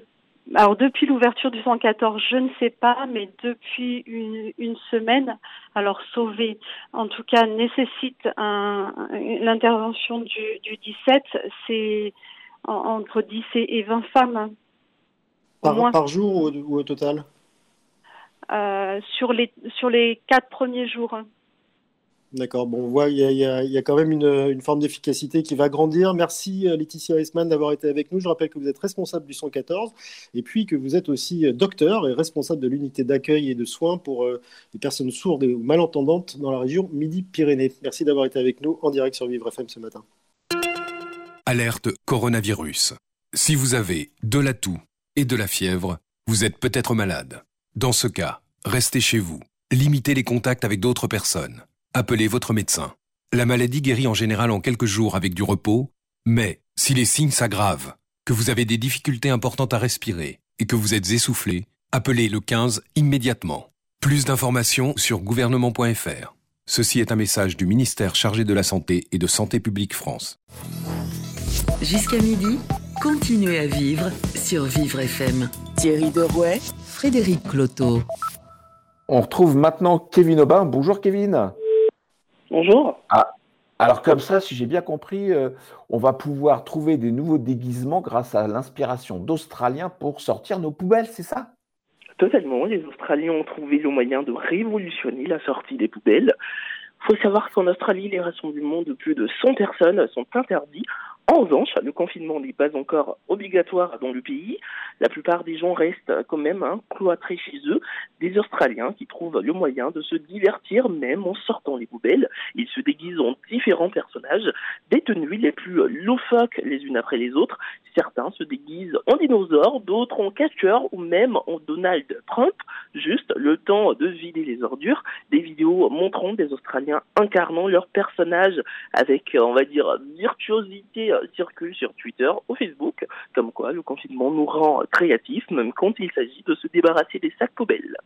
alors depuis l'ouverture du 114, je ne sais pas, mais depuis une, une semaine, alors sauver, en tout cas, nécessite un, l'intervention du, du 17, c'est entre 10 et 20 femmes. Par, par jour ou, au total? Euh, sur, les, sur les quatre premiers jours. D'accord, bon, on voit il y, a, quand même une, forme d'efficacité qui va grandir. Merci euh, Laetitia Eisman d'avoir été avec nous. Je rappelle que vous êtes responsable du 114 et puis que vous êtes aussi euh, docteur et responsable de l'unité d'accueil et de soins pour euh, les personnes sourdes ou malentendantes dans la région Midi-Pyrénées. Merci d'avoir été avec nous en direct sur Vivre FM ce matin. Alerte coronavirus. Si vous avez de la toux et de la fièvre, vous êtes peut-être malade. Dans ce cas, restez chez vous. Limitez les contacts avec d'autres personnes appelez votre médecin. La maladie guérit en général en quelques jours avec du repos, mais si les signes s'aggravent, que vous avez des difficultés importantes à respirer et que vous êtes essoufflé, appelez le 15 immédiatement. Plus d'informations sur gouvernement.fr. Ceci est un message du ministère chargé de la Santé et de Santé publique France. Jusqu'à midi, continuez à vivre sur Vivre FM. Thierry Derouet, Frédéric Cloteau. On retrouve maintenant Kevin Aubin. Bonjour Kevin. Bonjour. Ah, alors comme ça, si j'ai bien compris, euh, on va pouvoir trouver des nouveaux déguisements grâce à l'inspiration d'Australiens pour sortir nos poubelles, c'est ça? Totalement. Les Australiens ont trouvé le moyen de révolutionner la sortie des poubelles. Il faut savoir qu'en Australie, les rassemblements de plus de 100 personnes sont interdits en revanche, le confinement n'est pas encore obligatoire dans le pays. La plupart des gens restent quand même hein, cloîtrés chez eux. Des Australiens qui trouvent le moyen de se divertir même en sortant les poubelles. Ils se déguisent en différents personnages, des tenues les plus loufoques les unes après les autres. Certains se déguisent en dinosaures, d'autres en catcheur ou même en Donald Trump. Juste le temps de vider les ordures. Des vidéos montrant des Australiens incarnant leurs personnages avec, on va dire, virtuosité circule sur Twitter ou Facebook, comme quoi le confinement nous rend créatifs, même quand il s'agit de se débarrasser des sacs poubelles.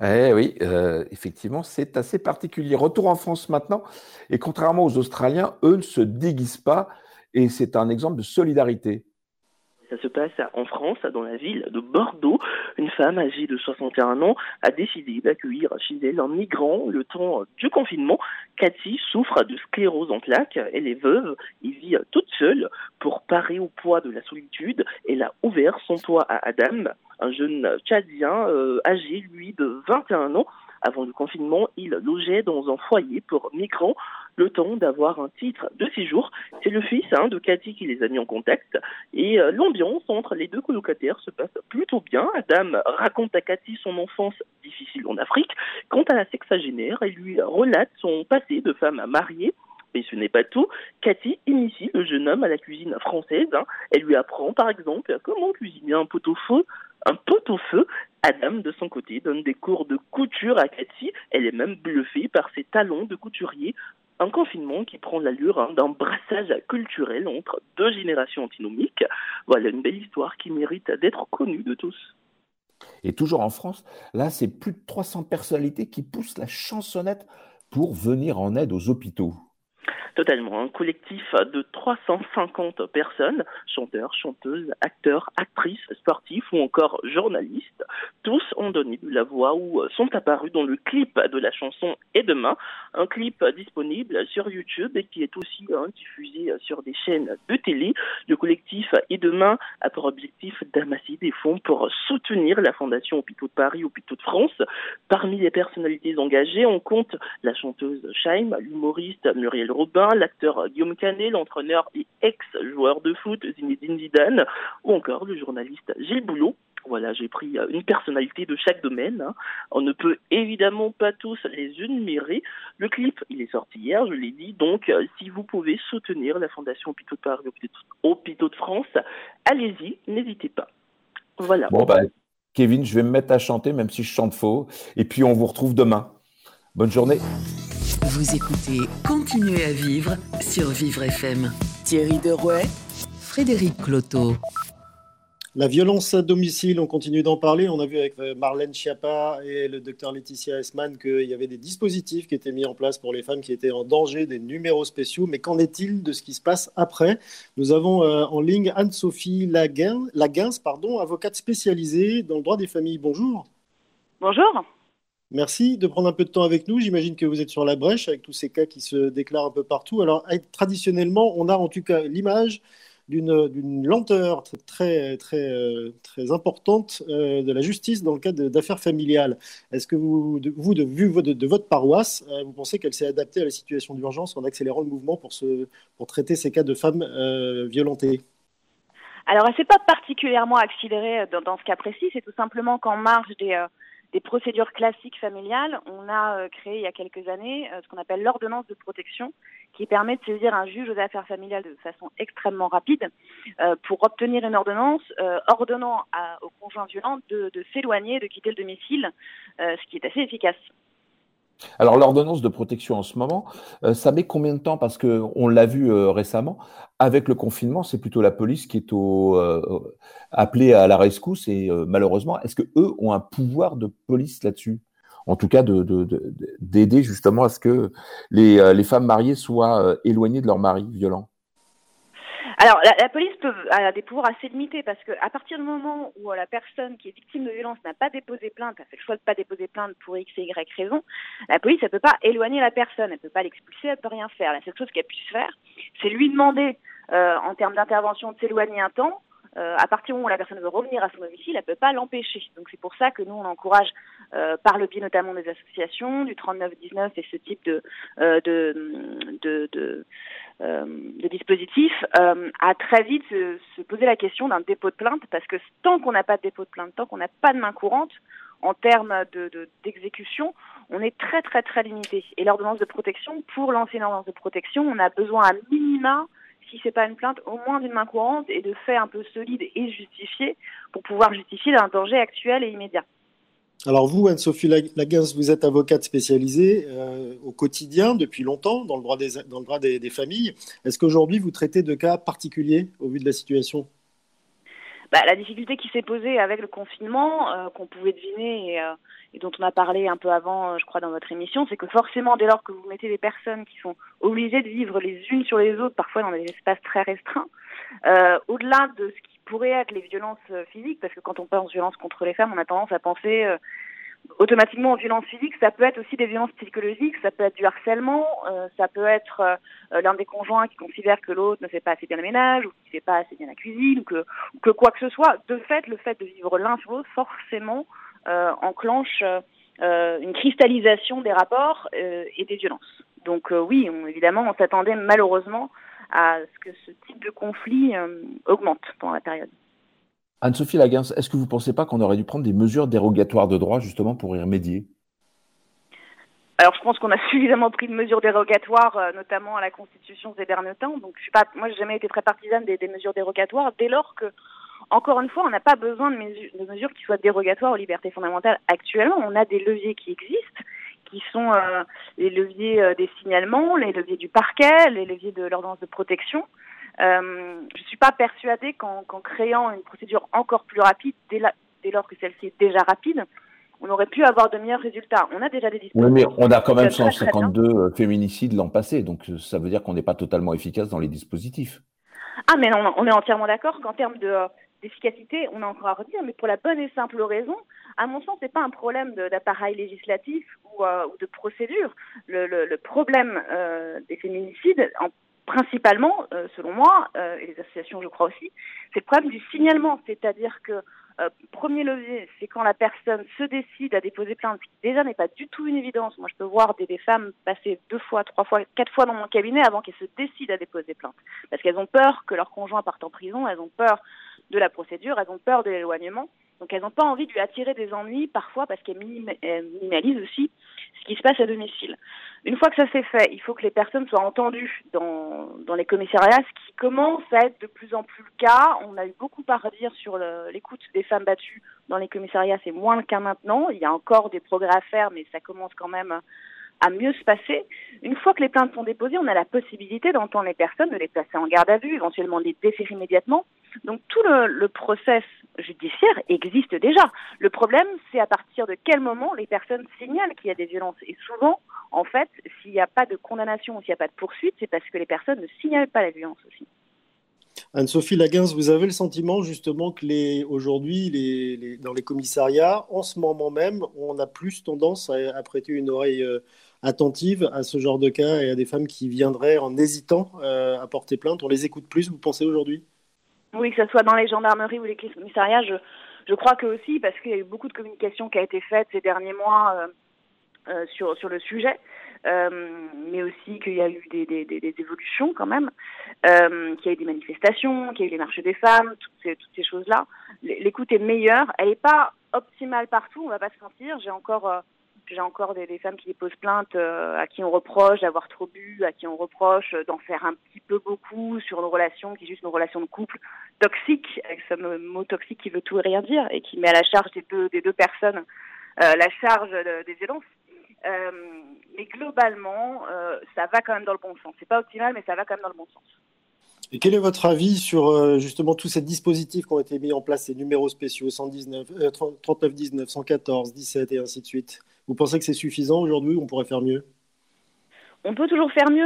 Eh oui, euh, effectivement, c'est assez particulier. Retour en France maintenant, et contrairement aux Australiens, eux ne se déguisent pas, et c'est un exemple de solidarité. Ça se passe en France, dans la ville de Bordeaux. Une femme âgée de 61 ans a décidé d'accueillir chez elle un migrant le temps du confinement. Cathy souffre de sclérose en plaques. Elle est veuve et vit toute seule. Pour parer au poids de la solitude, elle a ouvert son toit à Adam, un jeune tchadien euh, âgé, lui, de 21 ans. Avant le confinement, il logeait dans un foyer pour migrants le temps d'avoir un titre de séjour. C'est le fils hein, de Cathy qui les a mis en contact. Et euh, l'ambiance entre les deux colocataires se passe plutôt bien. Adam raconte à Cathy son enfance difficile en Afrique. Quant à la sexagénaire, elle lui relate son passé de femme mariée mais ce n'est pas tout. Cathy initie le jeune homme à la cuisine française. Hein. Elle lui apprend, par exemple, comment cuisiner un pot-au-feu. Un pot-au-feu. Adam, de son côté, donne des cours de couture à Cathy. Elle est même bluffée par ses talons de couturier. Un confinement qui prend l'allure hein, d'un brassage culturel entre deux générations antinomiques. Voilà une belle histoire qui mérite d'être connue de tous. Et toujours en France, là, c'est plus de 300 personnalités qui poussent la chansonnette pour venir en aide aux hôpitaux. Totalement. Un collectif de 350 personnes, chanteurs, chanteuses, acteurs, actrices, sportifs ou encore journalistes. Tous ont donné de la voix ou sont apparus dans le clip de la chanson Et demain, un clip disponible sur YouTube et qui est aussi hein, diffusé sur des chaînes de télé. Le collectif Et demain a pour objectif d'amasser des fonds pour soutenir la Fondation Hôpitaux de Paris, Hôpitaux de France. Parmi les personnalités engagées, on compte la chanteuse Shaim, l'humoriste Muriel Robin, l'acteur Guillaume Canet, l'entraîneur et ex-joueur de foot Zinedine Zidane, ou encore le journaliste Gilles Boulot. Voilà, j'ai pris euh, une personnalité de chaque domaine. Hein. On ne peut évidemment pas tous les énumérer. Le clip, il est sorti hier, je l'ai dit. Donc, euh, si vous pouvez soutenir la Fondation Hôpitaux de Paris, Hôpitaux de France, allez-y, n'hésitez pas. Voilà. Bon, bah, Kevin, je vais me mettre à chanter, même si je chante faux. Et puis, on vous retrouve demain. Bonne journée. Vous écoutez Continuez à vivre sur Vivre FM. Thierry Derouet, Frédéric Cloteau. La violence à domicile, on continue d'en parler. On a vu avec euh, Marlène Schiappa et le docteur Laetitia Esman qu'il y avait des dispositifs qui étaient mis en place pour les femmes qui étaient en danger, des numéros spéciaux. Mais qu'en est-il de ce qui se passe après? Nous avons euh, en ligne Anne-Sophie Laguins, pardon, avocate spécialisée dans le droit des familles. Bonjour. Bonjour. Merci de prendre un peu de temps avec nous. J'imagine que vous êtes sur la brèche avec tous ces cas qui se déclarent un peu partout. Alors, traditionnellement, on a en tout cas l'image d'une lenteur très, très, euh, très importante euh, de la justice dans le cadre d'affaires familiales. Est-ce que vous, de, vue de, votre paroisse, euh, vous pensez qu'elle s'est adaptée à la situation d'urgence en accélérant le mouvement pour, ce, pour traiter ces cas de femmes violentées? Alors, elle s'est pas particulièrement accélérée dans ce cas précis, c'est tout simplement qu'en marge des, des procédures classiques familiales, on a euh, créé il y a quelques années euh, ce qu'on appelle l'ordonnance de protection, qui permet de saisir un juge aux affaires familiales de façon extrêmement rapide euh, pour obtenir une ordonnance ordonnant au conjoint violent de s'éloigner, de quitter le domicile, ce qui est assez efficace. Alors l'ordonnance de protection en ce moment, euh, ça met combien de temps? Parce que on l'a vu euh, récemment, avec le confinement, c'est plutôt la police qui est euh, appelée à la rescousse et malheureusement, est-ce que eux ont un pouvoir de police là-dessus? En tout cas, d'aider justement à ce que les, les femmes mariées soient éloignées de leur mari violent. Alors, la, police peut, a des pouvoirs assez limités parce qu'à partir du moment où la personne qui est victime de violence n'a pas déposé plainte, a fait le choix de ne pas déposer plainte pour X et Y raison, la police, elle peut pas éloigner la personne, elle peut pas l'expulser, elle peut rien faire. La seule chose qu'elle puisse faire, c'est lui demander, euh, en termes d'intervention, de s'éloigner un temps, euh, à partir du moment où la personne veut revenir à son domicile, elle ne peut pas l'empêcher. Donc c'est pour ça que nous, on encourage, euh, par le biais notamment des associations, du 3919 et ce type de, euh, de dispositif, à très vite se, se poser la question d'un dépôt de plainte, parce que tant qu'on n'a pas de dépôt de plainte, tant qu'on n'a pas de main courante, en termes d'exécution, de, on est très très très limité. Et l'ordonnance de protection, pour lancer une ordonnance de protection, on a besoin à minima si c'est pas une plainte, au moins d'une main courante et de faits un peu solides et justifiés pour pouvoir justifier d'un danger actuel et immédiat. Alors vous, Anne-Sophie Laguens, vous êtes avocate spécialisée euh, au quotidien depuis longtemps dans le droit des, des familles. Est-ce qu'aujourd'hui vous traitez de cas particuliers au vu de la situation? Bah, La difficulté qui s'est posée avec le confinement, euh, qu'on pouvait deviner et, euh, et, dont on a parlé un peu avant, euh, je crois, dans votre émission, c'est que forcément, dès lors que vous mettez des personnes qui sont obligées de vivre les unes sur les autres, parfois dans des espaces très restreints, au-delà de ce qui pourrait être les violences physiques, parce que quand on pense violence contre les femmes, on a tendance à penser automatiquement aux violences physiques, ça peut être aussi des violences psychologiques, ça peut être du harcèlement, euh, ça peut être euh, l'un des conjoints qui considère que l'autre ne fait pas assez bien le ménage ou qui ne fait pas assez bien la cuisine ou que, quoi que ce soit. De fait, le fait de vivre l'un sur l'autre forcément euh, enclenche une cristallisation des rapports et des violences. Donc oui, on, évidemment, on s'attendait malheureusement à ce que ce type de conflit augmente pendant la période. Anne-Sophie Laguens, est-ce que vous ne pensez pas qu'on aurait dû prendre des mesures dérogatoires de droit justement pour y remédier? Alors, je pense qu'on a suffisamment pris de mesures dérogatoires, euh, notamment à la Constitution ces derniers temps. Donc, je suis pas, moi, jamais été très partisane des, mesures dérogatoires, dès lors que, encore une fois, on n'a pas besoin de, mesures qui soient dérogatoires aux libertés fondamentales. Actuellement, on a des leviers qui existent, qui sont euh, les leviers euh, des signalements, les leviers du parquet, les leviers de l'ordonnance de protection. Euh, je ne suis pas persuadée qu'en créant une procédure encore plus rapide, dès, lors que celle-ci est déjà rapide, on aurait pu avoir de meilleurs résultats. On a déjà des dispositifs. Oui, mais on a quand même 152 euh, féminicides l'an passé, donc euh, ça veut dire qu'on n'est pas totalement efficace dans les dispositifs. Ah, mais non, on est entièrement d'accord qu'en termes d'efficacité, on a encore à redire, mais pour la bonne et simple raison, à mon sens, c'est pas un problème d'appareil législatif ou, de procédure. Le, problème des féminicides, en principalement, euh, selon moi, euh, et les associations je crois aussi, c'est le problème du signalement. C'est-à-dire que euh, premier levier, c'est quand la personne se décide à déposer plainte, ce qui déjà n'est pas du tout une évidence. Moi, je peux voir des, des, femmes passer deux fois, trois fois, quatre fois dans mon cabinet avant qu'elles se décident à déposer plainte. Parce qu'elles ont peur que leur conjoint parte en prison, elles ont peur de la procédure, elles ont peur de l'éloignement. Donc elles n'ont pas envie de lui attirer des ennuis parfois parce qu'elles minimalisent aussi ce qui se passe à domicile. Une fois que ça s'est fait, il faut que les personnes soient entendues dans, dans les commissariats, ce qui commence à être de plus en plus le cas. On a eu beaucoup à redire sur l'écoute des femmes battues dans les commissariats, c'est moins le cas maintenant. Il y a encore des progrès à faire, mais ça commence quand même à mieux se passer. Une fois que les plaintes sont déposées, on a la possibilité d'entendre les personnes, de les placer en garde à vue, éventuellement de les déférer immédiatement. Donc tout le, le process judiciaire existe déjà. Le problème, c'est à partir de quel moment les personnes signalent qu'il y a des violences. Et souvent, en fait, s'il n'y a pas de condamnation ou s'il n'y a pas de poursuite, c'est parce que les personnes ne signalent pas la violence aussi. Anne-Sophie Laguens, vous avez le sentiment justement que les, aujourd'hui, les, dans les commissariats, en ce moment même, on a plus tendance à, prêter une oreille euh, attentive à ce genre de cas et à des femmes qui viendraient en hésitant euh, à porter plainte. On les écoute plus, vous pensez aujourd'hui? Oui, que ce soit dans les gendarmeries ou les commissariats, je, je crois que aussi, parce qu'il y a eu beaucoup de communication qui a été faite ces derniers mois euh, sur, sur le sujet. Euh, mais aussi qu'il y a eu des, des, des, évolutions quand même, euh, qu'il y a eu des manifestations, qu'il y a eu les marches des femmes, toutes ces, toutes ces choses-là. L'écoute est meilleure, elle n'est pas optimale partout, on va pas se mentir. J'ai encore euh, j'ai encore des, femmes qui déposent plainte euh, à qui on reproche d'avoir trop bu, à qui on reproche d'en faire un petit peu beaucoup sur une relation qui est juste une relation de couple toxique, avec ce mot toxique qui veut tout et rien dire et qui met à la charge des deux, des deux personnes euh, la charge des violences. Euh, mais globalement, euh, ça va quand même dans le bon sens. C'est pas optimal, mais ça va quand même dans le bon sens. Et quel est votre avis sur euh, justement tous ces dispositifs qui ont été mis en place, ces numéros spéciaux 119, 39 19, 114, 17 et ainsi de suite? Vous pensez que c'est suffisant aujourd'hui ou on pourrait faire mieux? On peut toujours faire mieux.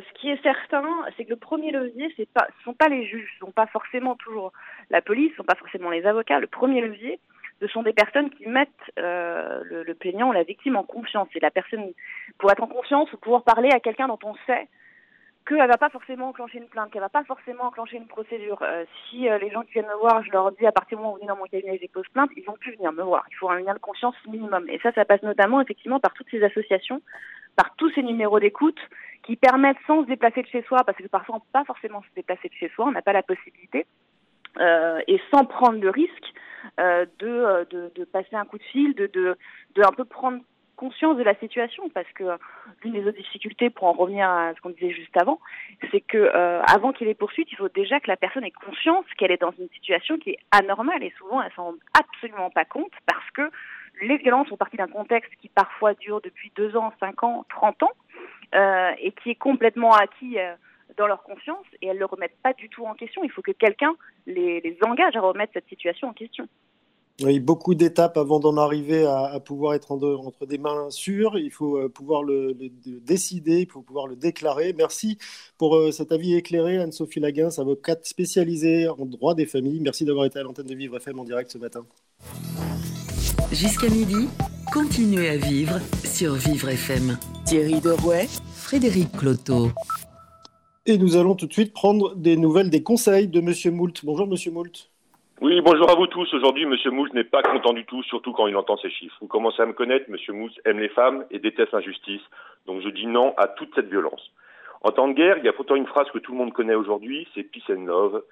ce qui est certain, c'est que le premier levier, ce ne sont pas les juges, ce ne sont pas forcément toujours la police, ce ne sont pas forcément les avocats. Le premier levier, ce sont des personnes qui mettent euh, le, le, plaignant ou la victime en confiance. Et la personne, pour être en confiance, ou pouvoir parler à quelqu'un dont on sait qu'elle va pas forcément enclencher une plainte, qu'elle va pas forcément enclencher une procédure. Euh, si euh, les gens qui viennent me voir, je leur dis à partir du moment où vous venez dans mon cabinet et je pose plainte, ils vont plus venir me voir. Il faut un lien de confiance minimum. Et ça, ça passe notamment effectivement par toutes ces associations, par tous ces numéros d'écoute qui permettent sans se déplacer de chez soi, parce que parfois on peut pas forcément se déplacer de chez soi, on n'a pas la possibilité, euh, et sans prendre le risque euh, euh, de, de, passer un coup de fil, de, de, de un peu prendre conscience de la situation parce que l'une des autres difficultés pour en revenir à ce qu'on disait juste avant c'est que euh, avant qu'il ait les poursuites il faut déjà que la personne ait conscience qu'elle est dans une situation qui est anormale et souvent elle s'en rend absolument pas compte parce que les violences font partie d'un contexte qui parfois dure depuis deux ans, cinq ans, trente ans euh, et qui est complètement acquis euh, dans leur conscience et elles ne le remettent pas du tout en question. Il faut que quelqu'un les, les, engage à remettre cette situation en question. Oui, beaucoup d'étapes avant d'en arriver à, à, pouvoir être en de, entre des mains sûres. Il faut euh, pouvoir le, le, décider, il faut pouvoir le déclarer. Merci pour euh, cet avis éclairé, Anne-Sophie Laguens, avocate spécialisée en droit des familles. Merci d'avoir été à l'antenne de Vivre FM en direct ce matin. Jusqu'à midi, continuez à vivre sur Vivre FM. Thierry Derouet, Frédéric Cloteau. Et nous allons tout de suite prendre des nouvelles, des conseils de Monsieur Moult. Bonjour Monsieur Moult. Oui, bonjour à vous tous. Aujourd'hui, Monsieur Moult n'est pas content du tout, surtout quand il entend ces chiffres. Vous commencez à me connaître, Monsieur Moult aime les femmes et déteste l'injustice. Donc je dis non à toute cette violence. En temps de guerre, il y a pourtant une phrase que tout le monde connaît aujourd'hui, c'est peace and love,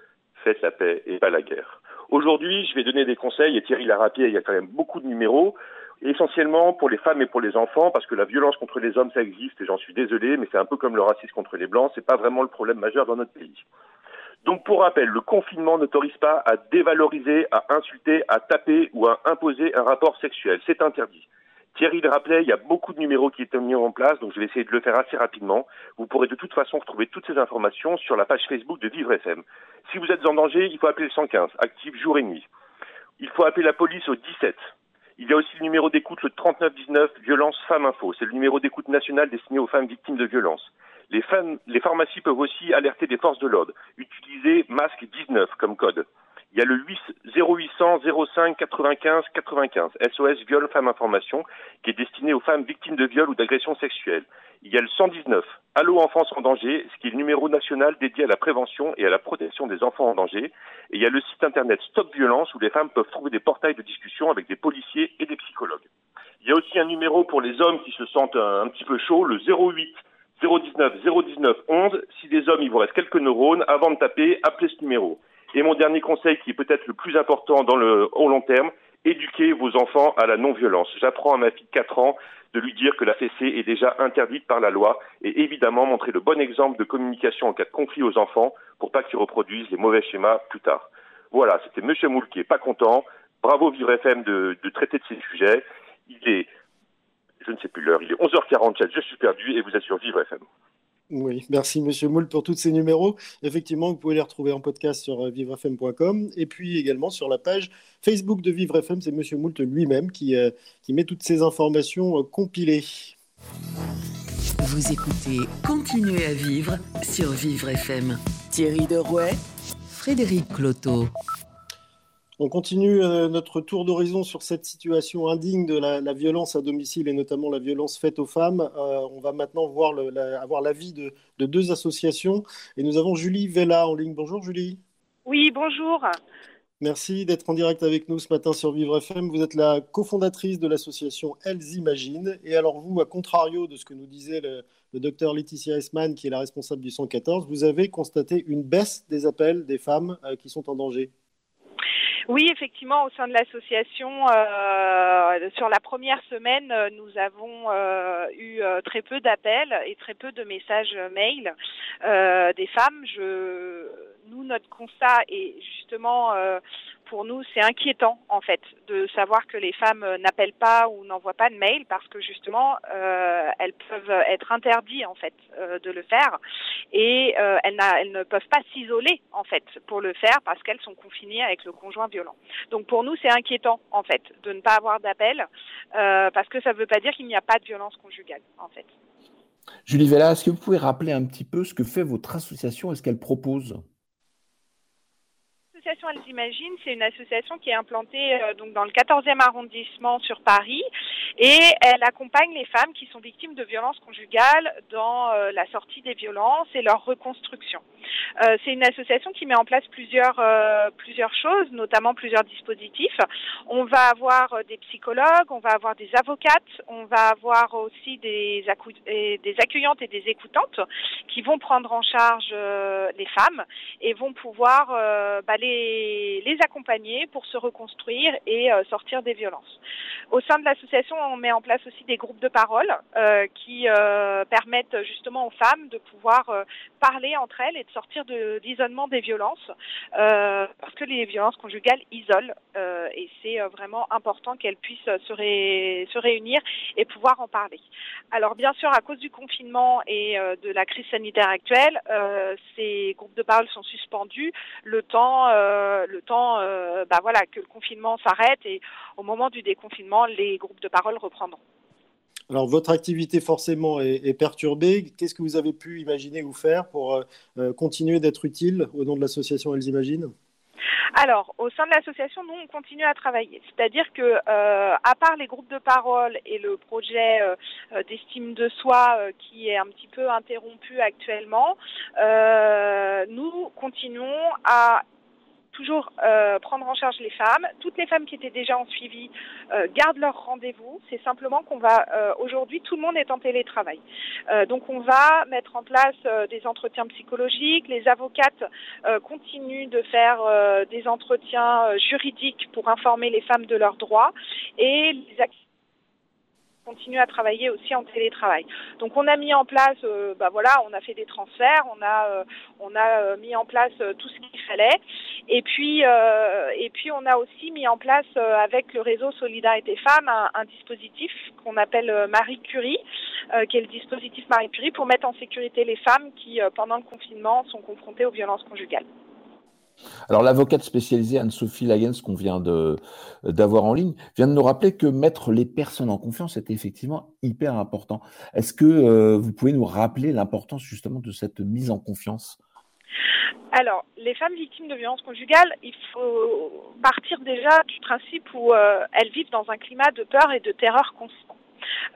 faites la paix et pas la guerre. Aujourd'hui, je vais donner des conseils, et Thierry l'a il y a quand même beaucoup de numéros essentiellement pour les femmes et pour les enfants, parce que la violence contre les hommes, ça existe, et j'en suis désolé, mais c'est un peu comme le racisme contre les blancs, c'est pas vraiment le problème majeur dans notre pays. Donc pour rappel, le confinement n'autorise pas à dévaloriser, à insulter, à taper ou à imposer un rapport sexuel. C'est interdit. Thierry le rappelait, il y a beaucoup de numéros qui étaient mis en place, donc je vais essayer de le faire assez rapidement. Vous pourrez de toute façon retrouver toutes ces informations sur la page Facebook de Vivre FM. Si vous êtes en danger, il faut appeler le 115, actif jour et nuit. Il faut appeler la police au 17. Il y a aussi le numéro d'écoute, le 3919, Violence Femmes Info. C'est le numéro d'écoute national destiné aux femmes victimes de violences. Les, femmes, les pharmacies peuvent aussi alerter des forces de l'ordre. Utilisez masque 19 comme code. Il y a le 8, 0800 05 95 95, SOS Viol Femmes Information, qui est destiné aux femmes victimes de viol ou d'agression sexuelle. Il y a le 119, Allo Enfance en danger, ce qui est le numéro national dédié à la prévention et à la protection des enfants en danger. Et il y a le site internet Stop Violence, où les femmes peuvent trouver des portails de discussion avec des policiers et des psychologues. Il y a aussi un numéro pour les hommes qui se sentent un, un petit peu chauds, le 08 019 019 11. Si des hommes, il vous reste quelques neurones, avant de taper, appelez ce numéro. Et mon dernier conseil, qui est peut-être le plus important dans le, au long terme, éduquez vos enfants à la non-violence. J'apprends à ma fille de 4 ans de lui dire que la fessée est déjà interdite par la loi et évidemment montrer le bon exemple de communication en cas de conflit aux enfants pour pas qu'ils reproduisent les mauvais schémas plus tard. Voilà, c'était Monsieur Moule qui est pas content. Bravo Vivre FM de, de traiter de ces sujets. Il est, je ne sais plus l'heure, il est 11h47, je suis perdu et vous êtes sur Vivre FM. Oui, merci Monsieur Moule pour tous ces numéros. Effectivement, vous pouvez les retrouver en podcast sur euh, vivrefm.com et puis également sur la page Facebook de Vivre FM. C'est Monsieur Moult lui-même qui, euh, qui met toutes ces informations euh, compilées. Vous écoutez Continuez à vivre sur Vivre FM. Thierry Derouet, Frédéric Cloteau. On continue euh, notre tour d'horizon sur cette situation indigne de la, violence à domicile et notamment la violence faite aux femmes. Euh, on va maintenant voir avoir l'avis de, deux associations et nous avons Julie Vella en ligne. Bonjour Julie. Oui, bonjour. Merci d'être en direct avec nous ce matin sur Vivre FM. Vous êtes la cofondatrice de l'association Elles Imaginent. Et alors vous, à contrario de ce que nous disait le, le docteur Laetitia Esman, qui est la responsable du 114, vous avez constaté une baisse des appels des femmes euh, qui sont en danger. Oui, effectivement, au sein de l'association, euh, sur la première semaine, euh, nous avons euh, eu très peu d'appels et très peu de messages mail des femmes. Je, nous, notre constat est justement pour nous, c'est inquiétant en fait de savoir que les femmes n'appellent pas ou n'envoient pas de mail parce que justement euh, elles peuvent être interdites en fait euh, de le faire et euh, elles, elles, ne peuvent pas s'isoler en fait pour le faire parce qu'elles sont confinées avec le conjoint violent. Donc pour nous, c'est inquiétant en fait de ne pas avoir d'appel parce que ça ne veut pas dire qu'il n'y a pas de violence conjugale en fait. Julie Vella, est-ce que vous pouvez rappeler un petit peu ce que fait votre association et ce qu'elle propose? L'association Elles Imaginent, c'est une association qui est implantée euh, donc dans le 14e arrondissement sur Paris et elle accompagne les femmes qui sont victimes de violences conjugales dans euh, la sortie des violences et leur reconstruction. Euh, c'est une association qui met en place plusieurs plusieurs choses, notamment plusieurs dispositifs. On va avoir des psychologues, on va avoir des avocates, on va avoir aussi des, des accueillantes et des écoutantes qui vont prendre en charge les femmes et vont pouvoir bah, les les, accompagner pour se reconstruire et euh, sortir des violences. Au sein de l'association, on met en place aussi des groupes de parole euh, qui euh, permettent justement aux femmes de pouvoir parler entre elles et de sortir de l'isolement des violences, parce que les violences conjugales isolent et c'est vraiment important qu'elles puissent se, réunir et pouvoir en parler. Alors bien sûr, à cause du confinement et de la crise sanitaire actuelle, ces groupes de parole sont suspendus le temps euh, le temps euh, bah voilà, que le confinement s'arrête et au moment du déconfinement, les groupes de parole reprendront. Alors, votre activité forcément est, perturbée. Qu'est-ce que vous avez pu imaginer ou faire pour euh, continuer d'être utile au nom de l'association Elles Imaginent? Alors, au sein de l'association, nous, on continue à travailler. C'est-à-dire que, euh, à part les groupes de parole et le projet euh, euh, d'estime de soi qui est un petit peu interrompu actuellement, nous continuons à toujours euh, prendre en charge les femmes. Toutes les femmes qui étaient déjà en suivi euh, gardent leur rendez-vous. C'est simplement qu'on va euh, aujourd'hui tout le monde est en télétravail. donc on va mettre en place des entretiens psychologiques. Les avocates continuent de faire des entretiens juridiques pour informer les femmes de leurs droits et les continuer à travailler aussi en télétravail. Donc on a mis en place, euh, bah voilà, on a fait des transferts, on a euh, on a euh, mis en place tout ce qu'il fallait, et puis et puis on a aussi mis en place avec le réseau Solidarité Femmes un, un dispositif qu'on appelle Marie Curie, qui est le dispositif Marie Curie pour mettre en sécurité les femmes qui pendant le confinement sont confrontées aux violences conjugales. Alors, l'avocate spécialisée Anne-Sophie Lagens, qu'on vient d'avoir en ligne, vient de nous rappeler que mettre les personnes en confiance est effectivement hyper important. Est-ce que euh, vous pouvez nous rappeler l'importance justement de cette mise en confiance? Alors, les femmes victimes de violences conjugales, il faut partir déjà du principe où euh, elles vivent dans un climat de peur et de terreur constant.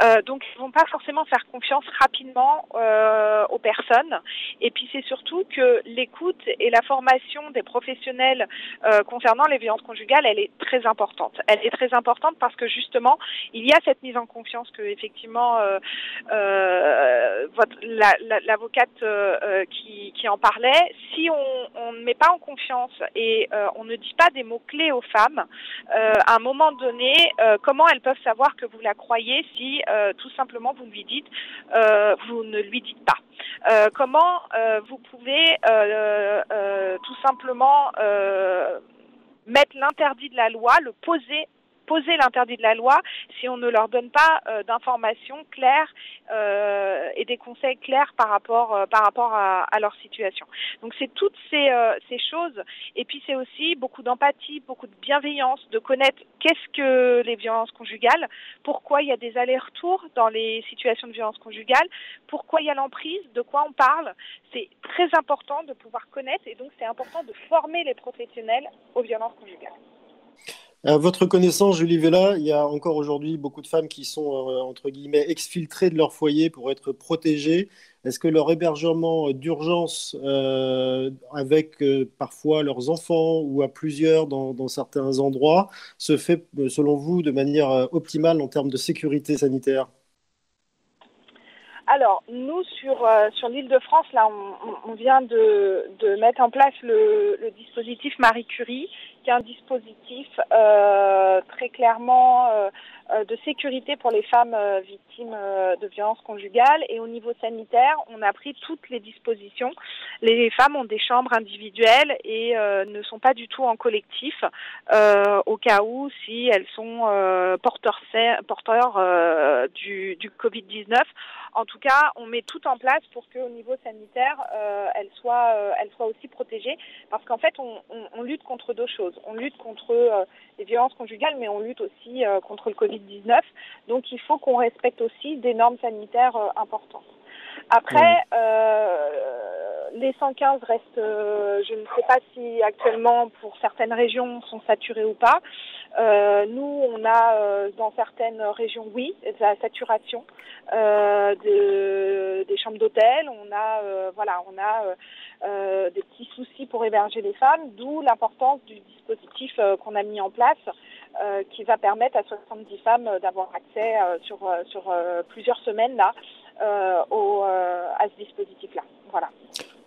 Euh, donc, ils vont pas forcément faire confiance rapidement euh, aux personnes. Et puis, c'est surtout que l'écoute et la formation des professionnels euh, concernant les violences conjugales, elle est très importante. Elle est très importante parce que justement, il y a cette mise en confiance que effectivement euh, euh, l'avocate qui, qui, en parlait. Si on, ne met pas en confiance et on ne dit pas des mots clés aux femmes, à un moment donné, comment elles peuvent savoir que vous la croyez si tout simplement vous lui dites, vous ne lui dites pas. Euh, comment euh, vous pouvez euh, tout simplement mettre l'interdit de la loi, le poser poser l'interdit de la loi si on ne leur donne pas euh, d'informations claires euh, et des conseils clairs par rapport euh, par rapport à, leur situation. Donc c'est toutes ces, ces choses et puis c'est aussi beaucoup d'empathie, beaucoup de bienveillance, de connaître qu'est-ce que les violences conjugales, pourquoi il y a des allers-retours dans les situations de violence conjugale, pourquoi il y a l'emprise, de quoi on parle. C'est très important de pouvoir connaître et donc c'est important de former les professionnels aux violences conjugales. À votre connaissance, Julie Vella, il y a encore aujourd'hui beaucoup de femmes qui sont, euh, entre guillemets, exfiltrées de leur foyer pour être protégées. Est-ce que leur hébergement d'urgence euh, avec euh, parfois leurs enfants ou à plusieurs dans, certains endroits se fait, selon vous, de manière optimale en termes de sécurité sanitaire? Alors, nous, sur, sur l'île de France, là, on, vient de, mettre en place le dispositif Marie Curie, un dispositif euh, très clairement euh, de sécurité pour les femmes victimes de violences conjugales. Et au niveau sanitaire, on a pris toutes les dispositions. Les femmes ont des chambres individuelles et ne sont pas du tout en collectif au cas où si elles sont porteurs, du, du Covid-19 en tout cas, on met tout en place pour qu'au niveau sanitaire, euh, elle, soit, euh, elle soit aussi protégée. Parce qu'en fait, on, on, lutte contre deux choses. On lutte contre euh, les violences conjugales, mais on lutte aussi contre le Covid-19. Donc, il faut qu'on respecte aussi des normes sanitaires importantes. Après, les 115 restent, je ne sais pas si actuellement pour certaines régions sont saturées ou pas. Euh, nous, on a euh, dans certaines régions, oui, la saturation euh, de, des chambres d'hôtel. On a, euh, voilà, on a euh, des petits soucis pour héberger les femmes, d'où l'importance du dispositif qu'on a mis en place, qui va permettre à 70 femmes d'avoir accès sur sur plusieurs semaines là au, à ce dispositif-là. Voilà.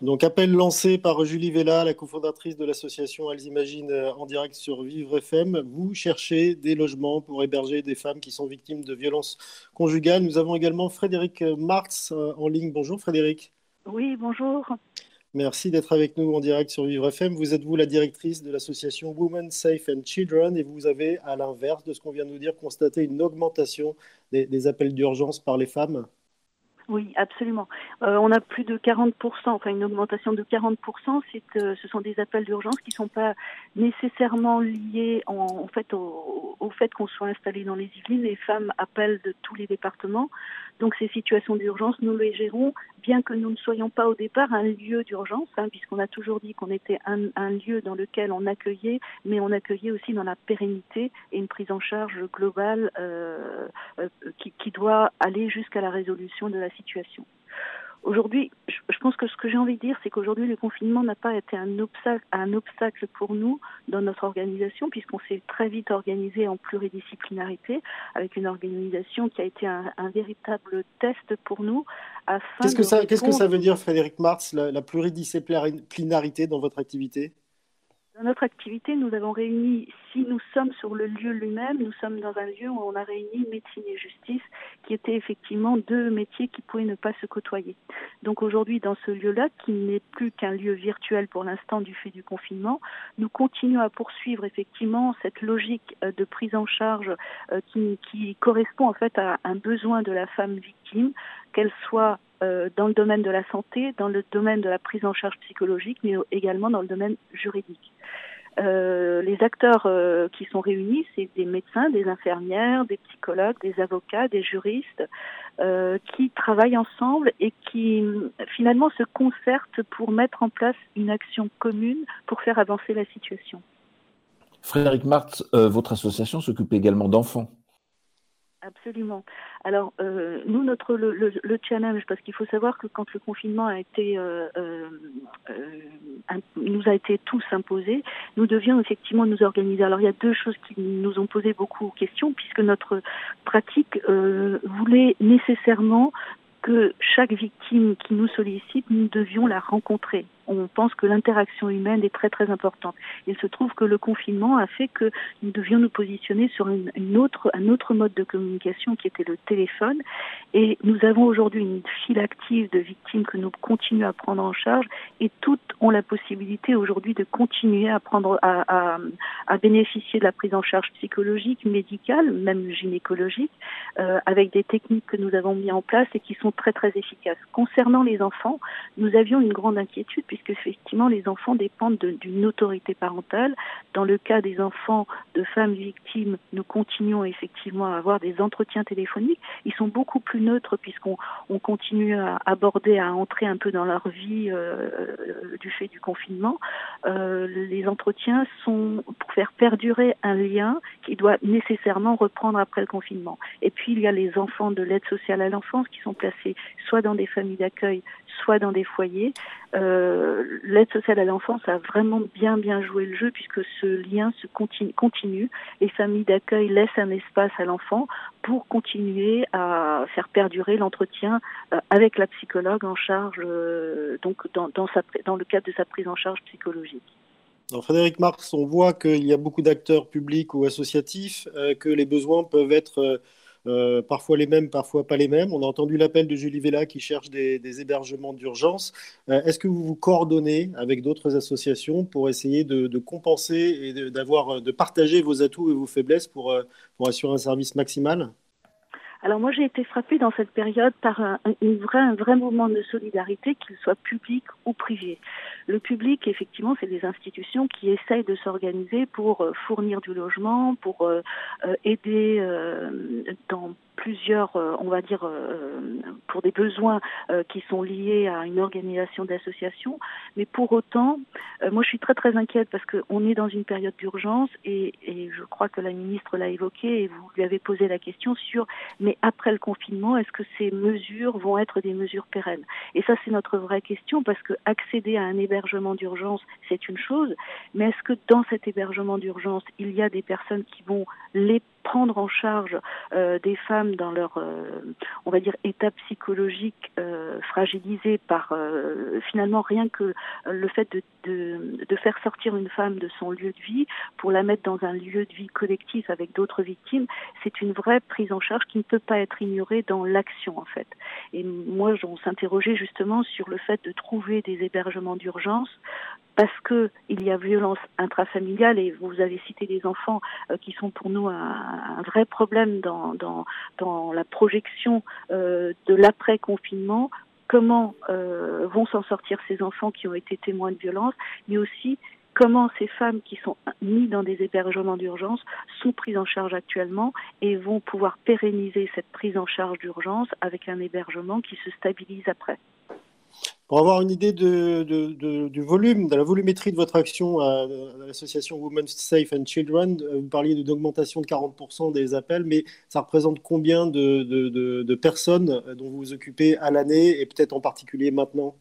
Donc, appel lancé par Julie Vella, la cofondatrice de l'association Elles Imaginent euh, en direct sur Vivre FM. Vous cherchez des logements pour héberger des femmes qui sont victimes de violences conjugales. Nous avons également Frédéric Marx euh, en ligne. Bonjour Frédéric. Oui, bonjour. Merci d'être avec nous en direct sur Vivre FM. Vous êtes vous la directrice de l'association Women Safe and Children et vous avez, à l'inverse de ce qu'on vient de nous dire, constaté une augmentation des appels d'urgence par les femmes oui, absolument. Euh, on a plus de 40%, enfin une augmentation de 40%. C'est, euh, ce sont des appels d'urgence qui ne sont pas nécessairement liés en, fait au, fait qu'on soit installé dans les Yvelines. Les femmes appellent de tous les départements. Donc ces situations d'urgence, nous les gérons, bien que nous ne soyons pas au départ un lieu d'urgence, hein, puisqu'on a toujours dit qu'on était un, un, lieu dans lequel on accueillait, mais on accueillait aussi dans la pérennité et une prise en charge globale euh, euh, qui, qui doit aller jusqu'à la résolution de la situation. Aujourd'hui, je pense que ce que j'ai envie de dire, c'est qu'aujourd'hui, le confinement n'a pas été un obstacle, un obstacle pour nous dans notre organisation, puisqu'on s'est très vite organisé en pluridisciplinarité, avec une organisation qui a été un, un véritable test pour nous. Qu'est-ce que, ça, qu'est-ce que ça veut dire, Frédéric Martz, la, la pluridisciplinarité dans votre activité? Dans notre activité, nous avons réuni, si nous sommes sur le lieu lui-même, nous sommes dans un lieu où on a réuni médecine et justice, qui étaient effectivement deux métiers qui pouvaient ne pas se côtoyer. Donc aujourd'hui, dans ce lieu-là, qui n'est plus qu'un lieu virtuel pour l'instant du fait du confinement, nous continuons à poursuivre effectivement cette logique euh, de prise en charge euh, qui, qui correspond en fait à un besoin de la femme victime, qu'elle soit euh, dans le domaine de la santé, dans le domaine de la prise en charge psychologique, mais également dans le domaine juridique. Euh, les acteurs euh, qui sont réunis, c'est des médecins, des infirmières, des psychologues, des avocats, des juristes, qui travaillent ensemble et qui finalement se concertent pour mettre en place une action commune pour faire avancer la situation. Frédéric Martz, votre association s'occupe également d'enfants. Absolument. Alors, euh, nous, notre le, le, challenge, parce qu'il faut savoir que quand le confinement a été euh, euh, nous a été tous imposé, nous devions effectivement nous organiser. Alors, il y a deux choses qui nous ont posé beaucoup questions, puisque notre pratique voulait nécessairement que chaque victime qui nous sollicite, nous devions la rencontrer on pense que l'interaction humaine est très très importante. Il se trouve que le confinement a fait que nous devions nous positionner sur une, autre, un autre mode de communication qui était le téléphone. Et nous avons aujourd'hui une file active de victimes que nous continuons à prendre en charge et toutes ont la possibilité aujourd'hui de continuer à prendre, à, à, bénéficier de la prise en charge psychologique, médicale, même gynécologique, euh, avec des techniques que nous avons mis en place et qui sont très très efficaces. Concernant les enfants, nous avions une grande inquiétude puisque effectivement les enfants dépendent d'une autorité parentale. Dans le cas des enfants de femmes victimes, nous continuons effectivement à avoir des entretiens téléphoniques. Ils sont beaucoup plus neutres puisqu'on on continue à aborder, à entrer un peu dans leur vie euh, du fait du confinement. Euh, les entretiens sont pour faire perdurer un lien qui doit nécessairement reprendre après le confinement. Et puis il y a les enfants de l'aide sociale à l'enfance qui sont placés soit dans des familles d'accueil, soit dans des foyers. Euh, l'aide sociale à l'enfance a vraiment bien bien joué le jeu puisque ce lien se continue. continue. Les familles d'accueil laissent un espace à l'enfant pour continuer à faire perdurer l'entretien euh, avec la psychologue en charge, euh, donc dans, dans, le cadre de sa prise en charge psychologique. Dans Frédéric Marx, on voit qu'il y a beaucoup d'acteurs publics ou associatifs, que les besoins peuvent être euh, parfois les mêmes, parfois pas les mêmes. On a entendu l'appel de Julie Vella qui cherche des, hébergements d'urgence. Euh, est-ce que vous vous coordonnez avec d'autres associations pour essayer de, compenser et de, partager vos atouts et vos faiblesses pour, euh, pour assurer un service maximal? Alors moi j'ai été frappée dans cette période par un, un vrai mouvement de solidarité, qu'il soit public ou privé. Le public, effectivement, c'est des institutions qui essayent de s'organiser pour fournir du logement, pour aider dans plusieurs, euh, on va dire, euh, pour des besoins euh, qui sont liés à une organisation d'association. Mais pour autant, moi je suis très très inquiète parce qu'on est dans une période d'urgence et, et, je crois que la ministre l'a évoqué et vous lui avez posé la question sur, mais après le confinement, est-ce que ces mesures vont être des mesures pérennes? Et ça c'est notre vraie question parce que accéder à un hébergement d'urgence, c'est une chose, mais est-ce que dans cet hébergement d'urgence, il y a des personnes qui vont les prendre en charge euh, des femmes dans leur, euh, on va dire, état psychologique euh, fragilisé par finalement rien que le fait de, de, de, faire sortir une femme de son lieu de vie pour la mettre dans un lieu de vie collectif avec d'autres victimes, c'est une vraie prise en charge qui ne peut pas être ignorée dans l'action en fait. Et moi, on s'interrogeait justement sur le fait de trouver des hébergements d'urgence parce que il y a violence intrafamiliale et vous avez cité des enfants euh, qui sont pour nous un, vrai problème dans, la projection euh, de l'après-confinement comment euh, vont s'en sortir ces enfants qui ont été témoins de violence, mais aussi comment ces femmes qui sont mises dans des hébergements d'urgence sont prises en charge actuellement et vont pouvoir pérenniser cette prise en charge d'urgence avec un hébergement qui se stabilise après. Pour avoir une idée du volume, de la volumétrie de votre action à, l'association Women's Safe and Children, euh, vous parliez d'une augmentation de 40% des appels, mais ça représente combien de personnes dont vous vous occupez à l'année et peut-être en particulier maintenant?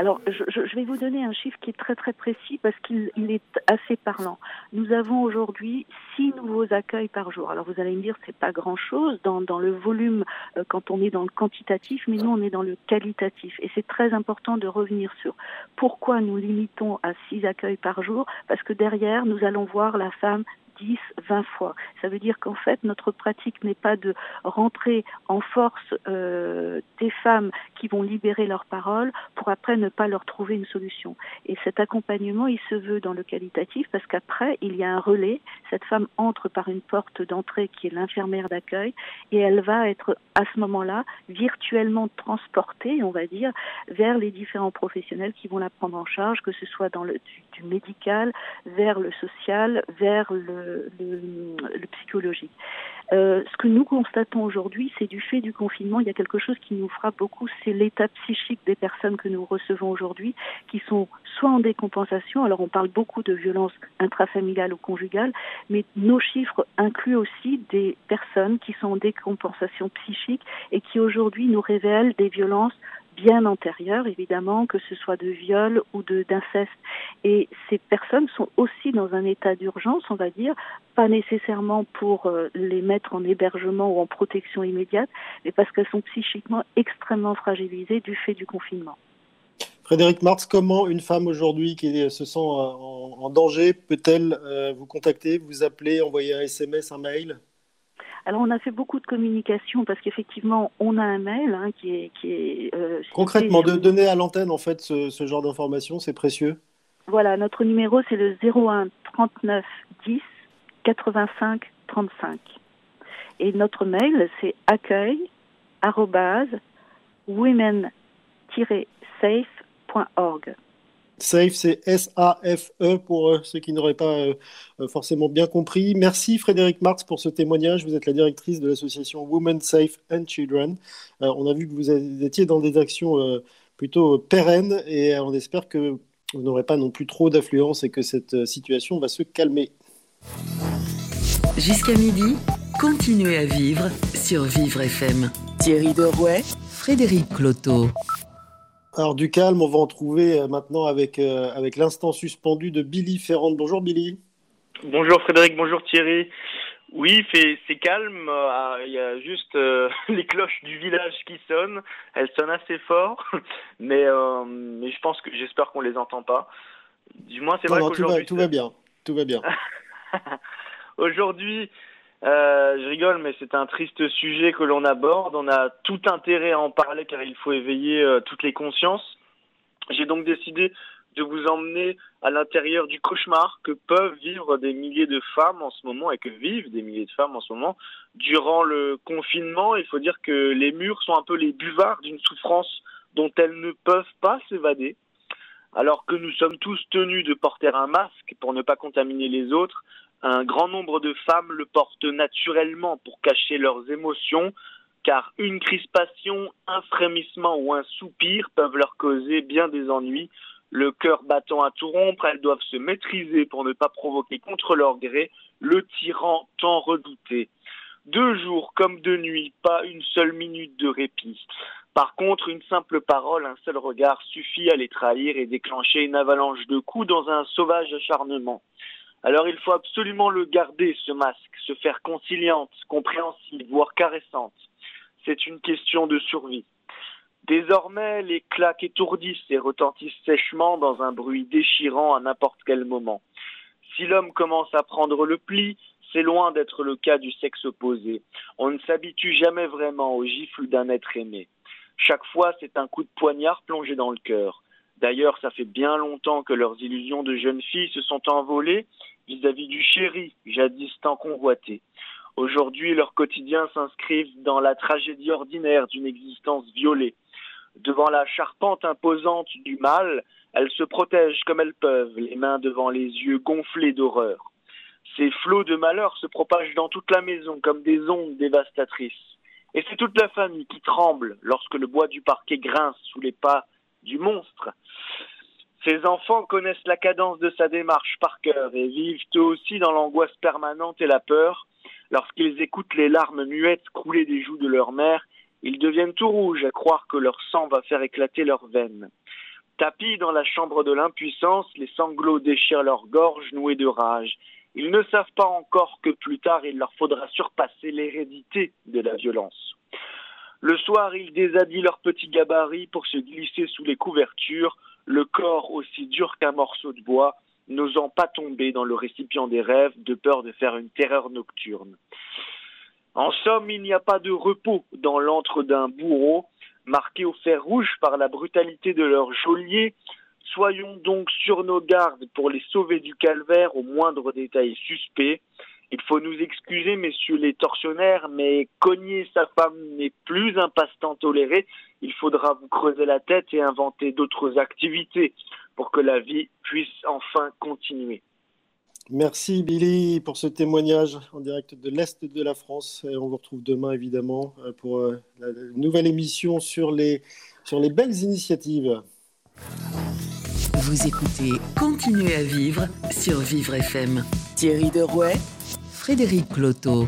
Alors, je, vais vous donner un chiffre qui est très très précis parce qu'il est assez parlant. Nous avons aujourd'hui six nouveaux accueils par jour. Alors, vous allez me dire, c'est pas grand-chose dans, dans, le volume euh, quand on est dans le quantitatif, mais nous, on est dans le qualitatif. Et c'est très important de revenir sur pourquoi nous limitons à six accueils par jour, parce que derrière, nous allons voir la femme 10, 20 fois. Ça veut dire qu'en fait, notre pratique n'est pas de rentrer en force euh, des femmes qui vont libérer leurs paroles pour après ne pas leur trouver une solution. Et cet accompagnement, il se veut dans le qualitatif parce qu'après, il y a un relais. Cette femme entre par une porte d'entrée qui est l'infirmière d'accueil et elle va être à ce moment-là virtuellement transportée, on va dire, vers les différents professionnels qui vont la prendre en charge, que ce soit dans le du médical, vers le social, vers le le, psychologique. Euh, ce que nous constatons aujourd'hui, c'est du fait du confinement, il y a quelque chose qui nous frappe beaucoup, c'est l'état psychique des personnes que nous recevons aujourd'hui, qui sont soit en décompensation, alors on parle beaucoup de violences intrafamiliales ou conjugales, mais nos chiffres incluent aussi des personnes qui sont en décompensation psychique et qui aujourd'hui nous révèlent des violences bien antérieures, évidemment, que ce soit de viol ou de d'inceste. Et ces personnes sont aussi dans un état d'urgence, on va dire, pas nécessairement pour euh, les mettre en hébergement ou en protection immédiate, mais parce qu'elles sont psychiquement extrêmement fragilisées du fait du confinement. Frédéric Marx, comment une femme aujourd'hui qui se sent en, danger peut-elle euh, vous contacter, vous appeler, envoyer un SMS, un mail? Alors on a fait beaucoup de communication parce qu'effectivement on a un mail hein, qui est, qui est euh, concrètement de donner à l'antenne en fait ce, genre d'informations, c'est précieux? Voilà, notre numéro c'est le 01 39 10 85 35 et notre mail c'est accueil women-safe.org. Safe, c'est S-A-F-E pour euh, ceux qui n'auraient pas euh, euh, forcément bien compris. Merci Frédéric Marx pour ce témoignage. Vous êtes la directrice de l'association Women Safe and Children. on a vu que vous étiez dans des actions plutôt pérennes et on espère que vous n'aurez pas non plus trop d'affluence et que cette situation va se calmer. Jusqu'à midi, continuez à vivre sur Vivre FM. Thierry Derouet, Frédéric Cloteau. Alors du calme, on va en trouver euh, maintenant avec, euh, avec l'instant suspendu de Billy Ferrand. Bonjour Billy. Bonjour Frédéric, bonjour Thierry. Oui, c'est calme. Euh, il y a juste les cloches du village qui sonnent. Elles sonnent assez fort, mais, mais je pense que j'espère qu'on les entend pas. Du moins, c'est vrai qu'aujourd'hui tout va bien. Tout va bien. aujourd'hui, euh, je rigole, mais c'est un triste sujet que l'on aborde. On a tout intérêt à en parler car il faut éveiller euh, toutes les consciences. J'ai donc décidé de vous emmener à l'intérieur du cauchemar que peuvent vivre des milliers de femmes en ce moment et que vivent des milliers de femmes en ce moment. Durant le confinement, il faut dire que les murs sont un peu les buvards d'une souffrance dont elles ne peuvent pas s'évader. Alors que nous sommes tous tenus de porter un masque pour ne pas contaminer les autres, un grand nombre de femmes le portent naturellement pour cacher leurs émotions, car une crispation, un frémissement ou un soupir peuvent leur causer bien des ennuis. Le cœur battant à tout rompre, elles doivent se maîtriser pour ne pas provoquer contre leur gré le tyran tant redouté. Deux jours comme deux nuits, pas une seule minute de répit. Par contre, une simple parole, un seul regard suffit à les trahir et déclencher une avalanche de coups dans un sauvage acharnement. Alors il faut absolument le garder, ce masque, se faire conciliante, compréhensive, voire caressante. C'est une question de survie. Désormais, les claques étourdissent et retentissent sèchement dans un bruit déchirant à n'importe quel moment. Si l'homme commence à prendre le pli, c'est loin d'être le cas du sexe opposé. On ne s'habitue jamais vraiment aux gifles d'un être aimé. Chaque fois, c'est un coup de poignard plongé dans le cœur. D'ailleurs, ça fait bien longtemps que leurs illusions de jeunes filles se sont envolées vis-à-vis du chéri, jadis tant convoité. Aujourd'hui, leur quotidien s'inscrivent dans la tragédie ordinaire d'une existence violée. Devant la charpente imposante du mal, elles se protègent comme elles peuvent, les mains devant les yeux gonflés d'horreur. Ces flots de malheur se propagent dans toute la maison comme des ondes dévastatrices. Et c'est toute la famille qui tremble lorsque le bois du parquet grince sous les pas du monstre. Ces enfants connaissent la cadence de sa démarche par cœur et vivent eux aussi dans l'angoisse permanente et la peur. Lorsqu'ils écoutent les larmes muettes couler des joues de leur mère, ils deviennent tout rouges à croire que leur sang va faire éclater leurs veines. Tapis dans la chambre de l'impuissance, les sanglots déchirent leur gorge nouée de rage. Ils ne savent pas encore que plus tard il leur faudra surpasser l'hérédité de la violence. Le soir, ils déshabillent leurs petits gabarits pour se glisser sous les couvertures, le corps aussi dur qu'un morceau de bois, n'osant pas tomber dans le récipient des rêves de peur de faire une terreur nocturne. En somme, il n'y a pas de repos dans l'antre d'un bourreau, marqué au fer rouge par la brutalité de leur geôlier. Soyons donc sur nos gardes pour les sauver du calvaire au moindre détail suspect. Il faut nous excuser, messieurs les tortionnaires, mais cogner sa femme n'est plus un passe-temps toléré. Il faudra vous creuser la tête et inventer d'autres activités pour que la vie puisse enfin continuer. Merci Billy pour ce témoignage en direct de l'Est de la France. Et on vous retrouve demain évidemment euh, pour euh, la nouvelle émission sur les, sur les belles initiatives. Vous écoutez Continuez à vivre sur Vivre FM. Thierry Derouet, Frédéric Cloteau.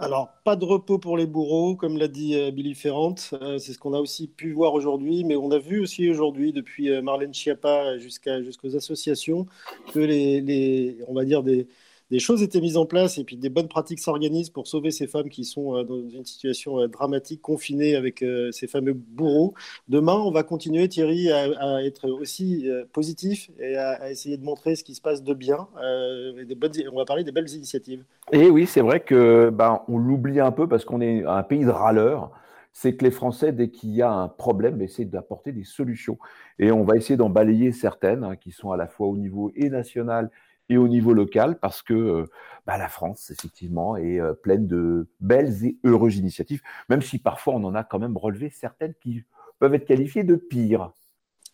Alors, pas de repos pour les bourreaux, comme l'a dit euh, Billy Ferrand. c'est ce qu'on a aussi pu voir aujourd'hui, mais on a vu aussi aujourd'hui, depuis Marlène Schiappa jusqu'aux associations, que les, les, on va dire des, des choses étaient mises en place et puis des bonnes pratiques s'organisent pour sauver ces femmes qui sont euh, dans une situation euh, dramatique, confinées avec euh, ces fameux bourreaux. Demain, on va continuer, Thierry, à, être aussi positif et à, essayer de montrer ce qui se passe de bien. on va parler des belles initiatives. Et oui, c'est vrai que ben, on l'oublie un peu parce qu'on est un pays de râleurs c'est que les Français, dès qu'il y a un problème, essaient d'apporter des solutions. Et on va essayer d'en balayer certaines, hein, qui sont à la fois au niveau et national et au niveau local parce que euh, bah, la France, effectivement, est euh, pleine de belles et heureuses initiatives, même si parfois on en a quand même relevé certaines qui peuvent être qualifiées de pires.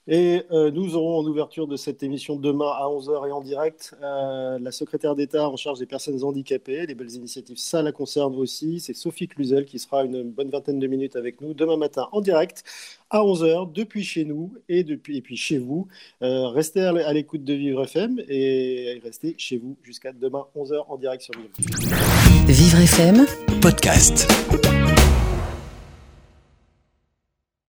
Et euh, nous aurons en ouverture de cette émission demain à 11h et en direct la secrétaire d'État en charge des personnes handicapées. Les belles initiatives, ça la concerne aussi. C'est Sophie Cluzel qui sera une bonne vingtaine de minutes avec nous demain matin en direct à 11h depuis chez nous et, depuis, et puis chez vous. Euh, restez à l'écoute de Vivre FM et restez chez vous jusqu'à demain 11h en direct sur Vivre. Vivre FM, podcast.